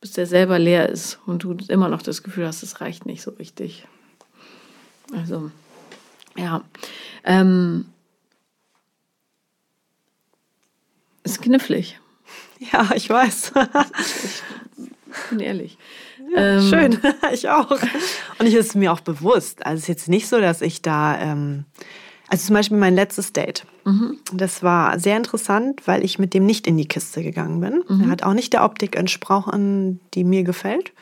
bis der selber leer ist und du immer noch das Gefühl hast, es reicht nicht so richtig. Also, ja. Ähm, ist knifflig. Ja, ich weiß. ich bin ehrlich. Ja, ähm, schön, *laughs* ich auch. Und ich ist mir auch bewusst. Also es ist jetzt nicht so, dass ich da, ähm, also zum Beispiel mein letztes Date. Mhm. Das war sehr interessant, weil ich mit dem nicht in die Kiste gegangen bin. Mhm. Er hat auch nicht der Optik entsprochen, die mir gefällt.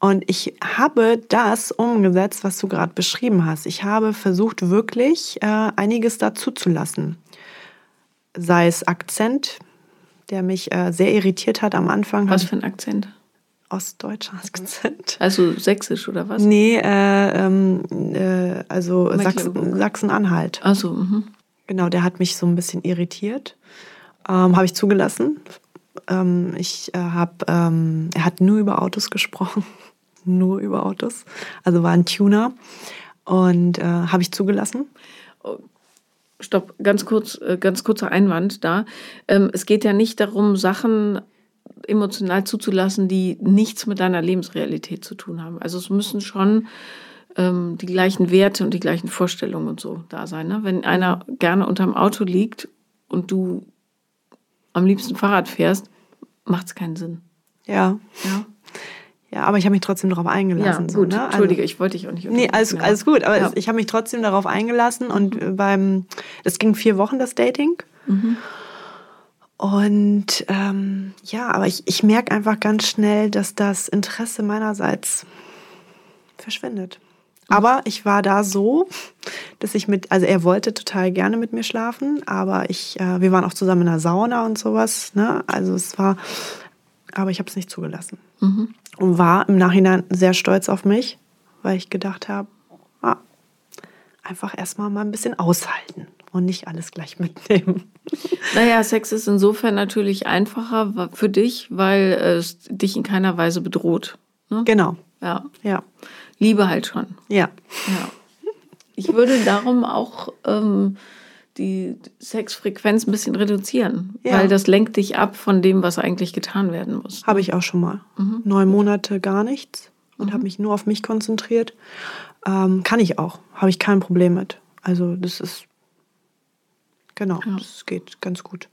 Und ich habe das umgesetzt, was du gerade beschrieben hast. Ich habe versucht, wirklich äh, einiges dazu zu lassen. Sei es Akzent, der mich äh, sehr irritiert hat am Anfang. Was für ein Akzent? ostdeutscher Akzent. *laughs* Also sächsisch oder was? Nee, äh, ähm, äh, also Sachsen, Sachsen-Anhalt. Ach so, mhm. Genau, der hat mich so ein bisschen irritiert. Ähm, habe ich zugelassen. Ähm, ich äh, habe, ähm, er hat nur über Autos gesprochen. *laughs* nur über Autos. Also war ein Tuner. Und äh, habe ich zugelassen. Stopp, ganz kurz, äh, ganz kurzer Einwand da. Ähm, es geht ja nicht darum, Sachen emotional zuzulassen, die nichts mit deiner Lebensrealität zu tun haben. Also es müssen schon ähm, die gleichen Werte und die gleichen Vorstellungen und so da sein. Ne? Wenn einer gerne unterm Auto liegt und du am liebsten Fahrrad fährst, macht es keinen Sinn. Ja. Ja. Ja, aber ich habe mich trotzdem darauf eingelassen. Ja, gut, so, ne? Also Entschuldige, ich wollte dich auch nicht Nee, alles, alles gut, aber ja. ich habe mich trotzdem darauf eingelassen und mhm. beim, es ging vier Wochen, das Dating. Mhm. Und ähm, ja, aber ich, ich merke einfach ganz schnell, dass das Interesse meinerseits verschwindet. Aber ich war da so, dass ich mit, also er wollte total gerne mit mir schlafen, aber ich, äh, wir waren auch zusammen in der Sauna und sowas, ne? Also es war, aber ich habe es nicht zugelassen. Mhm. Und war im Nachhinein sehr stolz auf mich, weil ich gedacht habe, ah, einfach erstmal mal ein bisschen aushalten und nicht alles gleich mitnehmen. *laughs* Naja, Sex ist insofern natürlich einfacher für dich, weil es dich in keiner Weise bedroht. Ne? Genau. Ja. Ja. Liebe halt schon. Ja. ja. Ich würde darum auch ähm, die Sexfrequenz ein bisschen reduzieren, ja. weil das lenkt dich ab von dem, was eigentlich getan werden muss. Habe ich auch schon mal. Mhm. Neun Monate gar nichts und mhm. habe mich nur auf mich konzentriert. Ähm, kann ich auch. Habe ich kein Problem mit. Also das ist Genau, ja. das geht ganz gut.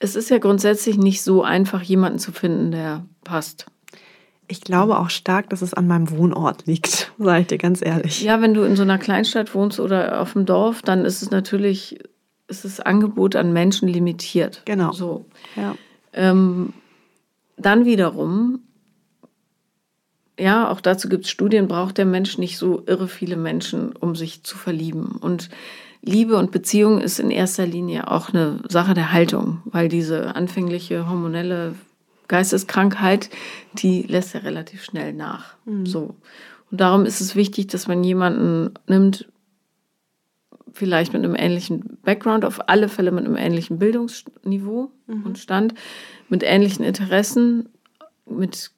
Es ist ja grundsätzlich nicht so einfach, jemanden zu finden, der passt. Ich glaube auch stark, dass es an meinem Wohnort liegt, *laughs* sage ich dir ganz ehrlich. Ja, wenn du in so einer Kleinstadt wohnst oder auf dem Dorf, dann ist es natürlich, ist das Angebot an Menschen limitiert. Genau. So. Ja. Ähm, dann wiederum ja, auch dazu gibt es Studien, braucht der Mensch nicht so irre viele Menschen, um sich zu verlieben. Und Liebe und Beziehung ist in erster Linie auch eine Sache der Haltung, weil diese anfängliche hormonelle Geisteskrankheit, die lässt ja relativ schnell nach. Mhm. So. Und darum ist es wichtig, dass man jemanden nimmt, vielleicht mit einem ähnlichen Background, auf alle Fälle mit einem ähnlichen Bildungsniveau mhm. und Stand, mit ähnlichen Interessen, mit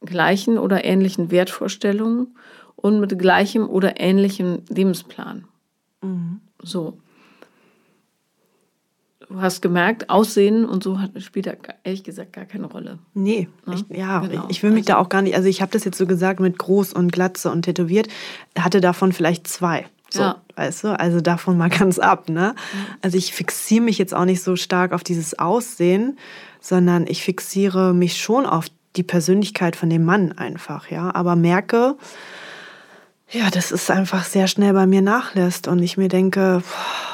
gleichen oder ähnlichen Wertvorstellungen und mit gleichem oder ähnlichem Lebensplan. Mhm. So. Du hast gemerkt, Aussehen und so hat, spielt da ehrlich gesagt gar keine Rolle. Nee, ne? ich, ja, genau. ich will mich also, da auch gar nicht, also ich habe das jetzt so gesagt mit groß und glatze und tätowiert, hatte davon vielleicht zwei. So, ja. weißt du, also davon mal ganz ab, ne? Also ich fixiere mich jetzt auch nicht so stark auf dieses Aussehen, sondern ich fixiere mich schon auf die Persönlichkeit von dem Mann einfach, ja. Aber merke, ja, dass es einfach sehr schnell bei mir nachlässt und ich mir denke. Boah.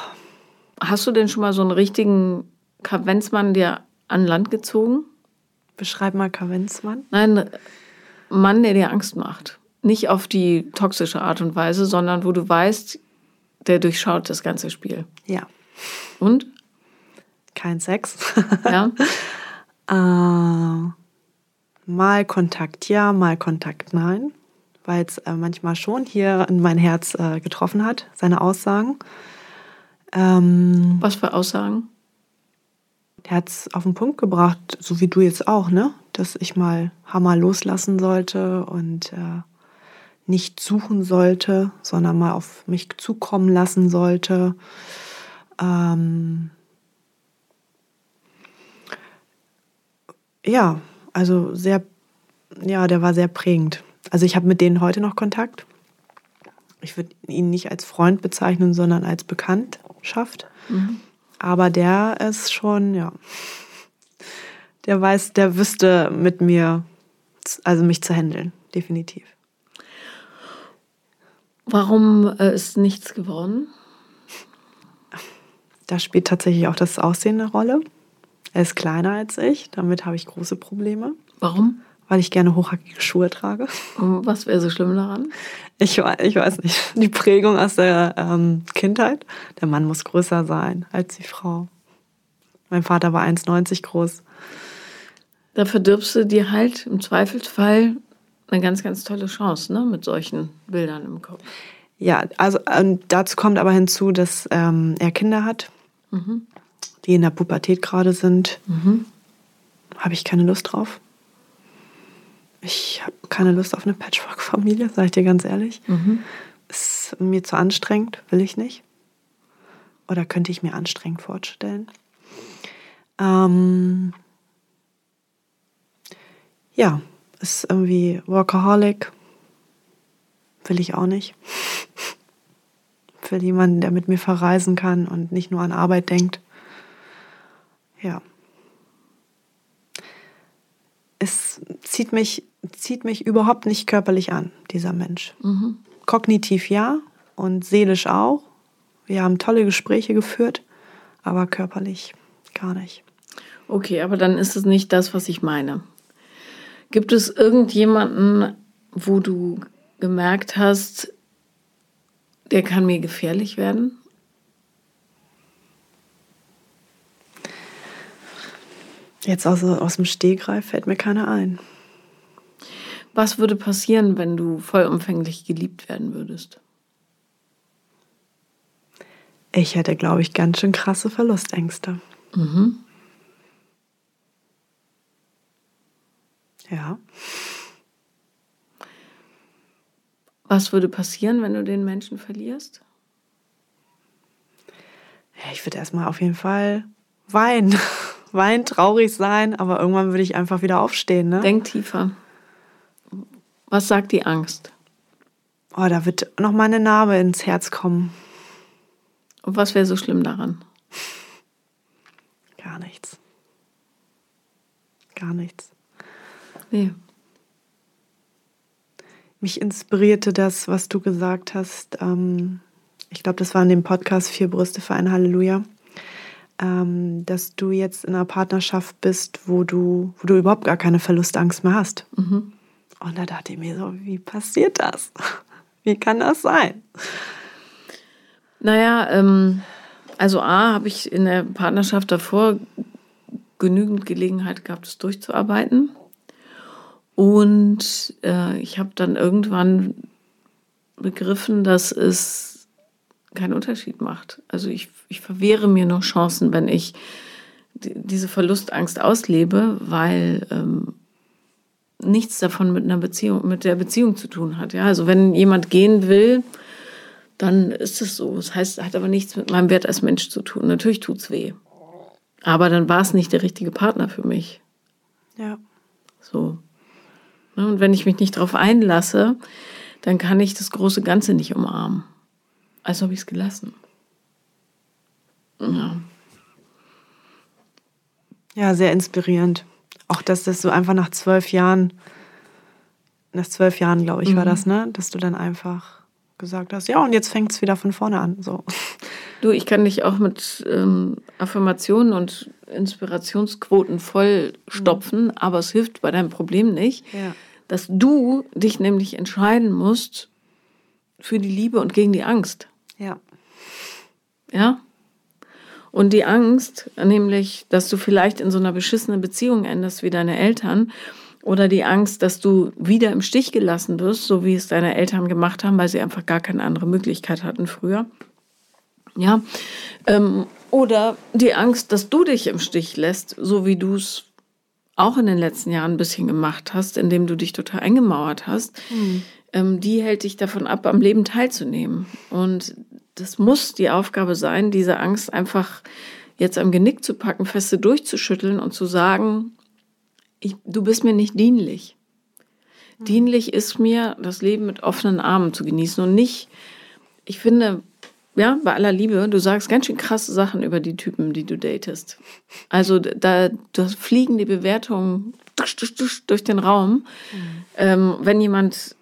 Hast du denn schon mal so einen richtigen Kavenzmann dir an Land gezogen? Beschreib mal Kavenzmann. Nein, Mann, der dir Angst macht. Nicht auf die toxische Art und Weise, sondern wo du weißt, der durchschaut das ganze Spiel. Ja. Und? Kein Sex. Ja. *laughs* äh, mal Kontakt ja, mal Kontakt nein, weil es äh, manchmal schon hier in mein Herz äh, getroffen hat, seine Aussagen. Ähm, Was für Aussagen? der hat es auf den Punkt gebracht, so wie du jetzt auch, ne? Dass ich mal Hammer loslassen sollte und äh, nicht suchen sollte, sondern mal auf mich zukommen lassen sollte. Ähm ja, also sehr, ja, der war sehr prägend. Also ich habe mit denen heute noch Kontakt. Ich würde ihn nicht als Freund bezeichnen, sondern als Bekanntschaft. Mhm. Aber der ist schon, ja, der weiß, der wüsste mit mir, also mich zu handeln, definitiv. Warum äh, ist nichts geworden? Da spielt tatsächlich auch das Aussehen eine Rolle. Er ist kleiner als ich, damit habe ich große Probleme. Warum? Weil ich gerne hochhackige Schuhe trage. Was wäre so schlimm daran? Ich, ich weiß nicht. Die Prägung aus der ähm, Kindheit. Der Mann muss größer sein als die Frau. Mein Vater war 1,90 groß. Da verdirbst du dir halt im Zweifelsfall eine ganz, ganz tolle Chance, ne? Mit solchen Bildern im Kopf. Ja, also dazu kommt aber hinzu, dass ähm, er Kinder hat, mhm. die in der Pubertät gerade sind. Mhm. Habe ich keine Lust drauf. Ich habe keine Lust auf eine Patchwork-Familie, sage ich dir ganz ehrlich. Mhm. Ist mir zu anstrengend, will ich nicht. Oder könnte ich mir anstrengend vorstellen. Ähm ja, ist irgendwie Workaholic. Will ich auch nicht. Für jemanden, der mit mir verreisen kann und nicht nur an Arbeit denkt. Ja. Es zieht mich, zieht mich überhaupt nicht körperlich an, dieser Mensch. Mhm. Kognitiv ja und seelisch auch. Wir haben tolle Gespräche geführt, aber körperlich gar nicht. Okay, aber dann ist es nicht das, was ich meine. Gibt es irgendjemanden, wo du gemerkt hast, der kann mir gefährlich werden? Jetzt aus, aus dem Stehgreif fällt mir keiner ein. Was würde passieren, wenn du vollumfänglich geliebt werden würdest? Ich hätte, glaube ich, ganz schön krasse Verlustängste. Mhm. Ja. Was würde passieren, wenn du den Menschen verlierst? Ja, ich würde erstmal auf jeden Fall weinen. *laughs* weinen, traurig sein, aber irgendwann würde ich einfach wieder aufstehen. Ne? Denk tiefer. Was sagt die Angst? Oh, da wird noch mal eine Narbe ins Herz kommen. Und was wäre so schlimm daran? Gar nichts. Gar nichts. Nee. Mich inspirierte das, was du gesagt hast. Ähm, ich glaube, das war in dem Podcast Vier Brüste für ein Halleluja. Ähm, dass du jetzt in einer Partnerschaft bist, wo du, wo du überhaupt gar keine Verlustangst mehr hast. Mhm. Und da dachte ich mir so, wie passiert das? *laughs* Wie kann das sein? Naja, ähm, also A, habe ich in der Partnerschaft davor genügend Gelegenheit gehabt, es durchzuarbeiten. Und äh, ich habe dann irgendwann begriffen, dass es keinen Unterschied macht. Also ich, ich verwehre mir noch Chancen, wenn ich diese Verlustangst auslebe, weil ähm, nichts davon mit einer Beziehung, mit der Beziehung zu tun hat. Ja, also wenn jemand gehen will, dann ist es so. Das heißt, hat aber nichts mit meinem Wert als Mensch zu tun. Natürlich tut es weh. Aber dann war es nicht der richtige Partner für mich. Ja. So. Ne, und wenn ich mich nicht darauf einlasse, dann kann ich das große Ganze nicht umarmen. Also habe ich es gelassen. Ja. Ja, sehr inspirierend. Auch dass das so einfach nach zwölf Jahren, nach zwölf Jahren, glaube ich, mhm. war das, ne? Dass du dann einfach gesagt hast, ja, und jetzt fängt es wieder von vorne an. So. Du, ich kann dich auch mit ähm, Affirmationen und Inspirationsquoten vollstopfen, mhm. aber es hilft bei deinem Problem nicht. Ja dass du dich nämlich entscheiden musst für die Liebe und gegen die Angst. Ja. Und die Angst, nämlich, dass du vielleicht in so einer beschissenen Beziehung endest wie deine Eltern, oder die Angst, dass du wieder im Stich gelassen wirst, so wie es deine Eltern gemacht haben, weil sie einfach gar keine andere Möglichkeit hatten früher. Ja, ähm, Oder die Angst, dass du dich im Stich lässt, so wie du es auch in den letzten Jahren ein bisschen gemacht hast, indem du dich total eingemauert hast, mhm. ähm, die hält dich davon ab, am Leben teilzunehmen. Und das muss die Aufgabe sein, diese Angst einfach jetzt am Genick zu packen, feste durchzuschütteln und zu sagen, ich, du bist mir nicht dienlich. Mhm. Dienlich ist mir, das Leben mit offenen Armen zu genießen und nicht, ich finde, ja, bei aller Liebe, du sagst ganz schön krasse Sachen über die Typen, die du datest. Also da, da fliegen die Bewertungen durch den Raum. Mhm. Ähm, wenn jemand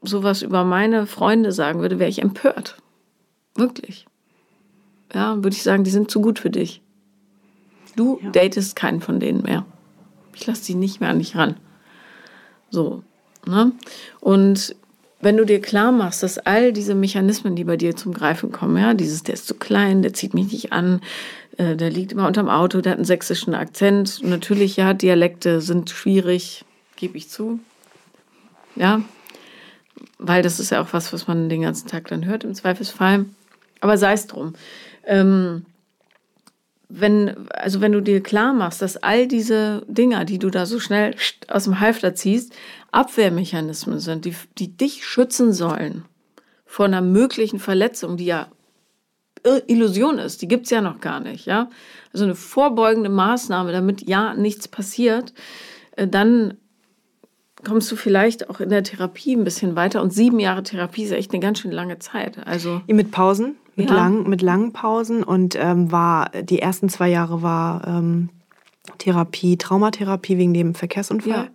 sowas über meine Freunde sagen würde, wäre ich empört. Wirklich. Ja, würde ich sagen, die sind zu gut für dich. Du ja. datest keinen von denen mehr. Ich lasse die nicht mehr an dich ran. So. Ne? Und wenn du dir klar machst, dass all diese Mechanismen, die bei dir zum Greifen kommen, ja, dieses, der ist zu klein, der zieht mich nicht an, äh, der liegt immer unterm Auto, der hat einen sächsischen Akzent. Natürlich, ja, Dialekte sind schwierig, gebe ich zu. Ja, weil das ist ja auch was, was man den ganzen Tag dann hört im Zweifelsfall. Aber sei es drum. Ähm, wenn, also wenn du dir klar machst, dass all diese Dinger, die du da so schnell aus dem Halfter ziehst, Abwehrmechanismen sind, die, die dich schützen sollen vor einer möglichen Verletzung, die ja Illusion ist, die gibt es ja noch gar nicht, ja. Also eine vorbeugende Maßnahme, damit ja nichts passiert, äh, dann kommst du vielleicht auch in der Therapie ein bisschen weiter. Und sieben Jahre Therapie ist echt eine ganz schön lange Zeit. Also mit Pausen, mit, ja. lang, mit langen Pausen und ähm, war die ersten zwei Jahre war ähm, Therapie, Traumatherapie wegen dem Verkehrsunfall. Ja.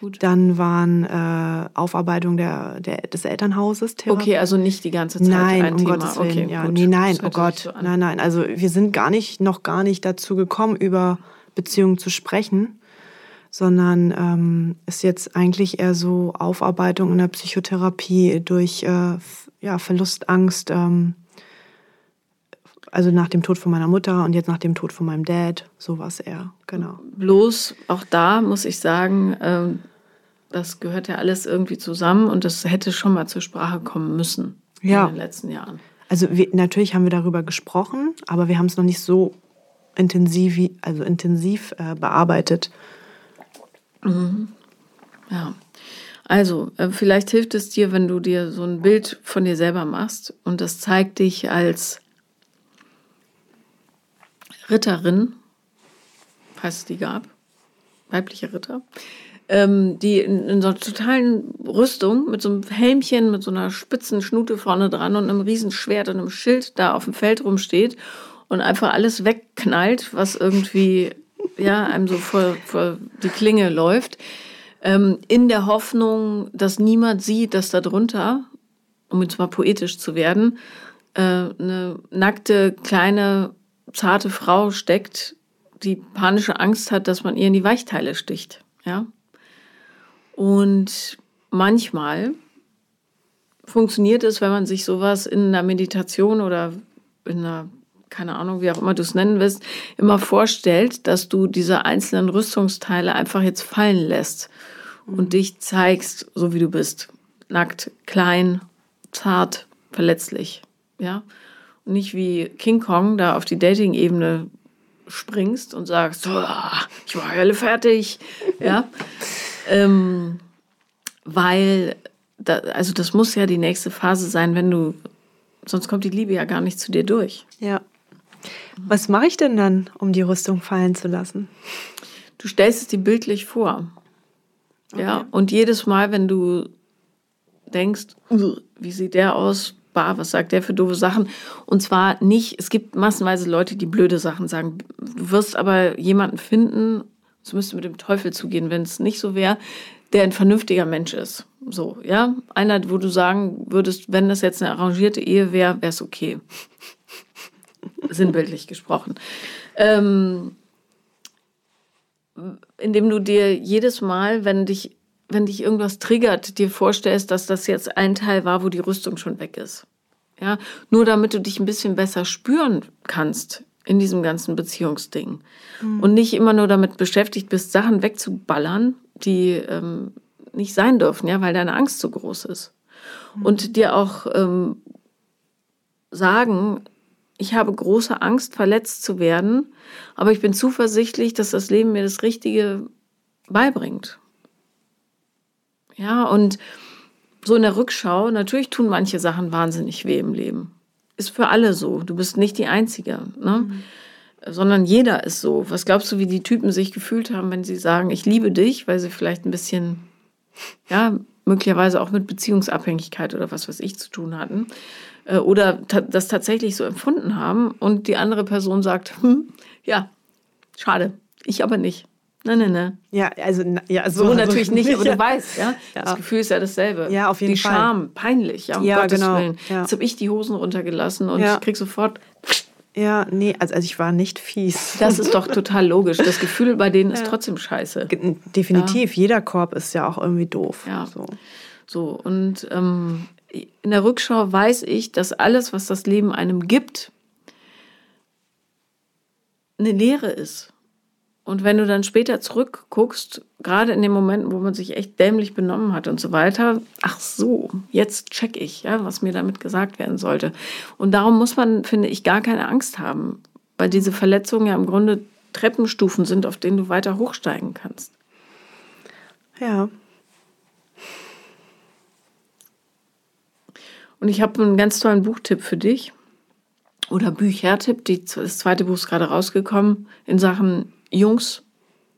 Gut. Dann waren äh, Aufarbeitung der, der, des Elternhauses. Therapie. Okay, also nicht die ganze Zeit nein, ein um Thema. Gottes Willen. Okay, ja, nee, nein, oh Gott, so nein, nein. Also wir sind gar nicht, noch gar nicht dazu gekommen, über Beziehungen zu sprechen, sondern ähm, ist jetzt eigentlich eher so Aufarbeitung in der Psychotherapie durch äh, ja, Verlustangst. Ähm, also nach dem Tod von meiner Mutter und jetzt nach dem Tod von meinem Dad, sowas eher, genau. Bloß auch da muss ich sagen, ähm, das gehört ja alles irgendwie zusammen und das hätte schon mal zur Sprache kommen müssen ja. in den letzten Jahren. Also wir, natürlich haben wir darüber gesprochen, aber wir haben es noch nicht so intensiv, also intensiv äh, bearbeitet. Mhm. Ja. Also, äh, vielleicht hilft es dir, wenn du dir so ein Bild von dir selber machst und das zeigt dich als Ritterin, falls es die gab, weibliche Ritter, ähm, die in, in, so einer totalen Rüstung mit so einem Helmchen, mit so einer spitzen Schnute vorne dran und einem riesen Schwert und einem Schild da auf dem Feld rumsteht und einfach alles wegknallt, was irgendwie ja, einem so vor, vor die Klinge läuft, ähm, in der Hoffnung, dass niemand sieht, dass da drunter, um jetzt mal poetisch zu werden, äh, eine nackte, kleine zarte Frau steckt, die panische Angst hat, dass man ihr in die Weichteile sticht. Ja? Und manchmal funktioniert es, wenn man sich sowas in einer Meditation oder in einer, keine Ahnung, wie auch immer du es nennen willst, immer vorstellt, dass du diese einzelnen Rüstungsteile einfach jetzt fallen lässt und mhm. dich zeigst, so wie du bist. Nackt, klein, zart, verletzlich. Ja nicht wie King Kong da auf die Dating-Ebene springst und sagst, so, ich war alle fertig. *laughs* Ja. ähm, weil, da, also das muss ja die nächste Phase sein, wenn du, sonst kommt die Liebe ja gar nicht zu dir durch. Ja. Was mache ich denn dann, um die Rüstung fallen zu lassen? Du stellst es dir bildlich vor. Okay. Ja, und jedes Mal, wenn du denkst, wie sieht der aus? Bah, was sagt der für doofe Sachen? Und zwar nicht, es gibt massenweise Leute, die blöde Sachen sagen. Du wirst aber jemanden finden, es müsste mit dem Teufel zugehen, wenn es nicht so wäre, der ein vernünftiger Mensch ist. So, ja. Einer, wo du sagen würdest, wenn das jetzt eine arrangierte Ehe wäre, wäre es okay. *laughs* Sinnbildlich gesprochen. Ähm, indem du dir jedes Mal, wenn dich wenn dich irgendwas triggert, dir vorstellst, dass das jetzt ein Teil war, wo die Rüstung schon weg ist. Ja, nur damit du dich ein bisschen besser spüren kannst in diesem ganzen Beziehungsding. Mhm. Und nicht immer nur damit beschäftigt bist, Sachen wegzuballern, die ähm, nicht sein dürfen, ja, weil deine Angst so groß ist. Mhm. Und dir auch ähm, sagen, ich habe große Angst, verletzt zu werden, aber ich bin zuversichtlich, dass das Leben mir das Richtige beibringt. Ja, und so in der Rückschau, natürlich tun manche Sachen wahnsinnig weh im Leben. Ist für alle so. Du bist nicht die Einzige, ne? Mhm. Sondern jeder ist so. Was glaubst du, wie die Typen sich gefühlt haben, wenn sie sagen, ich liebe dich, weil sie vielleicht ein bisschen, ja, möglicherweise auch mit Beziehungsabhängigkeit oder was weiß ich zu tun hatten äh, oder das tatsächlich so empfunden haben und die andere Person sagt, hm, ja, schade, ich aber nicht. Nein, nein, nein. Ja, also, ja, so, so natürlich *laughs* nicht, aber du weißt, ja, ja, das Gefühl ist ja dasselbe. Ja, auf jeden die Fall. Die Scham, peinlich, ja, um ja, Gottes genau. Willen. Ja. Jetzt habe ich die Hosen runtergelassen und ja. ich krieg sofort. Ja, nee, also, also ich war nicht fies. Das ist doch total logisch. Das Gefühl bei denen ist trotzdem scheiße. Definitiv. Jeder Korb ist ja auch irgendwie doof. Ja. So, so und ähm, in der Rückschau weiß ich, dass alles, was das Leben einem gibt, eine Lehre ist. Und wenn du dann später zurückguckst, gerade in den Momenten, wo man sich echt dämlich benommen hat und so weiter, ach so, jetzt check ich, ja, was mir damit gesagt werden sollte. Und darum muss man, finde ich, gar keine Angst haben, weil diese Verletzungen ja im Grunde Treppenstufen sind, auf denen du weiter hochsteigen kannst. Ja. Und ich habe einen ganz tollen Buchtipp für dich oder Büchertipp. das zweite Buch ist gerade rausgekommen in Sachen Jungs,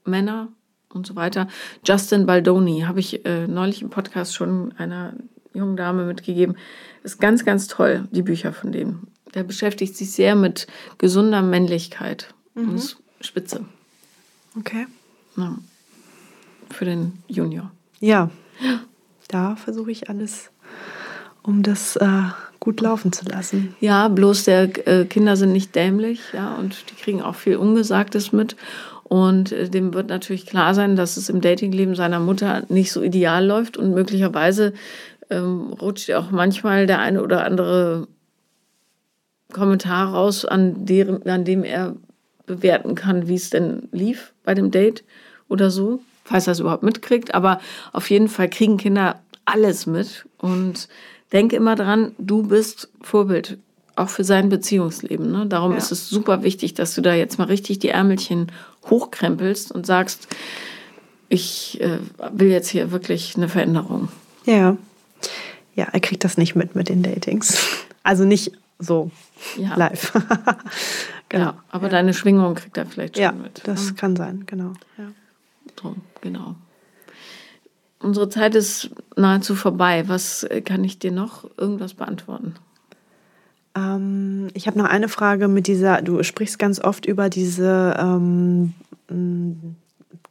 Männer und so weiter. Justin Baldoni habe ich äh, neulich im Podcast schon einer jungen Dame mitgegeben. Ist ganz, ganz toll, die Bücher von dem. Der beschäftigt sich sehr mit gesunder Männlichkeit. Mhm. Und ist spitze. Okay. Ja. Für den Junior. Ja. Da versuche ich alles, um das äh, gut laufen zu lassen. Ja, bloß der äh, Kinder sind nicht dämlich, ja, und die kriegen auch viel Ungesagtes mit. Und äh, dem wird natürlich klar sein, dass es im Datingleben seiner Mutter nicht so ideal läuft und möglicherweise ähm, rutscht auch manchmal der eine oder andere Kommentar raus, an, deren, an dem er bewerten kann, wie es denn lief bei dem Date oder so, falls er es überhaupt mitkriegt. Aber auf jeden Fall kriegen Kinder alles mit und denk immer dran, du bist Vorbild, auch für sein Beziehungsleben. Ne? Darum ja. ist es super wichtig, dass du da jetzt mal richtig die Ärmelchen hochkrempelst und sagst, ich äh, will jetzt hier wirklich eine Veränderung. Ja. Ja, er kriegt das nicht mit mit den Datings. Also nicht so ja. live. *laughs* genau. Ja, aber ja. deine Schwingung kriegt er vielleicht schon ja, mit. Das ne? kann sein, genau. Ja. Drum, genau. Unsere Zeit ist nahezu vorbei. Was äh, kann ich dir noch irgendwas beantworten? Ähm, ich habe noch eine Frage mit dieser, du sprichst ganz oft über diese ähm,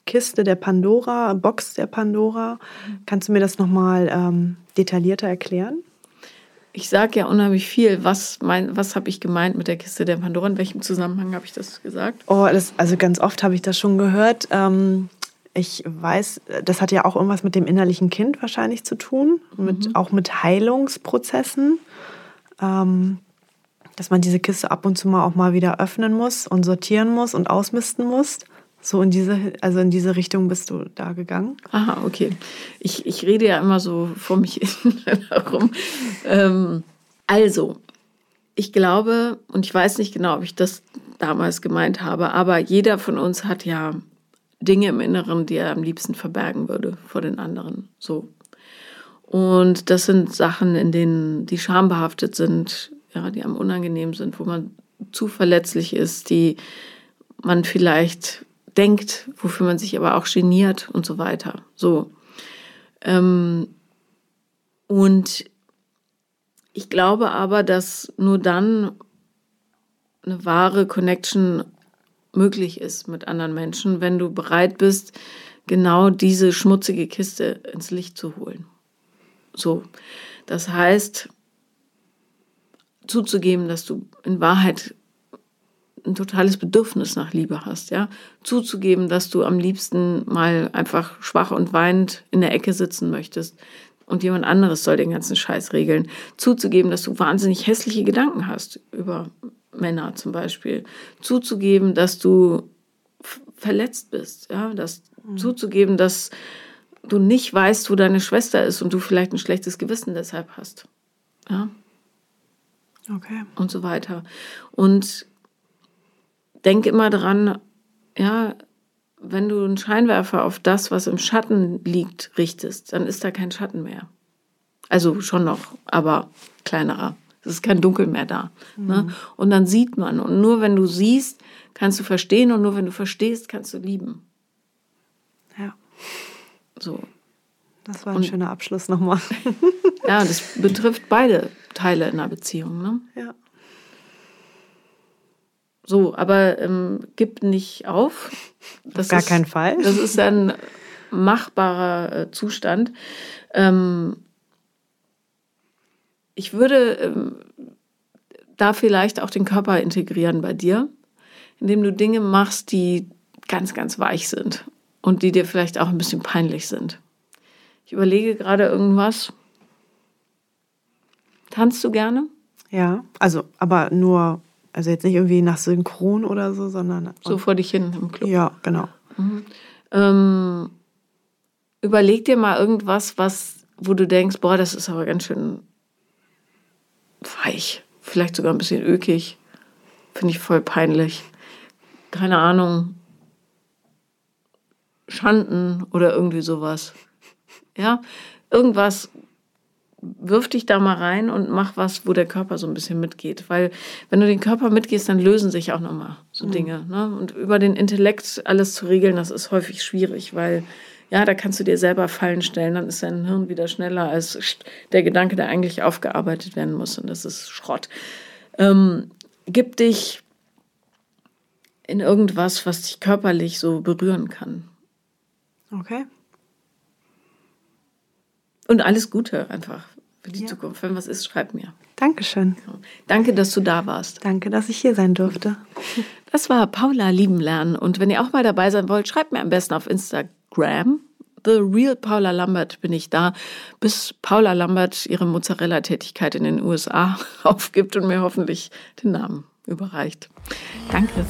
Kiste der Pandora, Box der Pandora. Kannst du mir das nochmal ähm, detaillierter erklären? Ich sage ja unheimlich viel. Was, was habe ich gemeint mit der Kiste der Pandora? In welchem Zusammenhang habe ich das gesagt? Oh, das, also ganz oft habe ich das schon gehört. Ähm, ich weiß, das hat ja auch irgendwas mit dem innerlichen Kind wahrscheinlich zu tun, mit, mhm. auch mit Heilungsprozessen. Ähm, dass man diese Kiste ab und zu mal auch mal wieder öffnen muss und sortieren muss und ausmisten muss. So in diese, also in diese Richtung bist du da gegangen. Aha, okay. Ich, ich rede ja immer so vor mich *laughs* herum. Ähm, also, ich glaube, und ich weiß nicht genau, ob ich das damals gemeint habe, aber jeder von uns hat ja Dinge im Inneren, die er am liebsten verbergen würde vor den anderen. So. Und das sind Sachen, in denen die schambehaftet sind, ja, die am unangenehm sind, wo man zu verletzlich ist, die man vielleicht denkt, wofür man sich aber auch geniert und so weiter. So. Ähm, und ich glaube aber, dass nur dann eine wahre Connection möglich ist mit anderen Menschen, wenn du bereit bist, genau diese schmutzige Kiste ins Licht zu holen. So. Das heißt, zuzugeben, dass du in Wahrheit ein totales Bedürfnis nach Liebe hast, ja. Zuzugeben, dass du am liebsten mal einfach schwach und weinend in der Ecke sitzen möchtest und jemand anderes soll den ganzen Scheiß regeln. Zuzugeben, dass du wahnsinnig hässliche Gedanken hast über Männer zum Beispiel, zuzugeben, dass du verletzt bist, ja, das mhm. zuzugeben, dass du nicht weißt, wo deine Schwester ist und du vielleicht ein schlechtes Gewissen deshalb hast. Ja. Okay. Und so weiter. Und denk immer dran, ja, wenn du einen Scheinwerfer auf das, was im Schatten liegt, richtest, dann ist da kein Schatten mehr. Also schon noch, aber kleinerer. Es ist kein Dunkel mehr da. Ne? Mhm. Ne? Und dann sieht man. Und nur wenn du siehst, kannst du verstehen. Und nur wenn du verstehst, kannst du lieben. Ja. So. Das war ein und, schöner Abschluss nochmal. *laughs* ja, das betrifft beide Teile in einer Beziehung. Ne? Ja. So, aber ähm, gib nicht auf. Das auf gar ist, keinen Fall. Das ist ein machbarer äh, Zustand. Ähm, ich würde ähm, da vielleicht auch den Körper integrieren bei dir, indem du Dinge machst, die ganz, ganz weich sind und die dir vielleicht auch ein bisschen peinlich sind. Ich überlege gerade irgendwas. Tanzt du gerne? Ja, also aber nur, also jetzt nicht irgendwie nach Synchron oder so, sondern. So vor dich hin im Club. Ja, genau. Mhm. Ähm, überleg dir mal irgendwas, was, wo du denkst, boah, das ist aber ganz schön weich, vielleicht sogar ein bisschen ökig. Finde ich voll peinlich. Keine Ahnung. Schanden oder irgendwie sowas. Ja, irgendwas. Wirf dich da mal rein und mach was, wo der Körper so ein bisschen mitgeht. Weil, wenn du den Körper mitgehst, dann lösen sich auch nochmal so mhm. Dinge. Ne? Und über den Intellekt alles zu regeln, das ist häufig schwierig, weil ja, da kannst du dir selber Fallen stellen, dann ist dein Hirn wieder schneller als der Gedanke, der eigentlich aufgearbeitet werden muss. Und das ist Schrott. Ähm, gib dich in irgendwas, was dich körperlich so berühren kann. Okay. Und alles Gute einfach für die ja. Zukunft. Wenn was ist, schreib mir. Dankeschön. Danke, dass du da warst. Danke, dass ich hier sein durfte. *laughs* Das war Paula Lieben lernen. Und wenn ihr auch mal dabei sein wollt, schreibt mir am besten auf Instagram. The Real Paula Lambert bin ich da, bis Paula Lambert ihre Mozzarella-Tätigkeit in den USA *laughs* aufgibt und mir hoffentlich den Namen überreicht. Danke.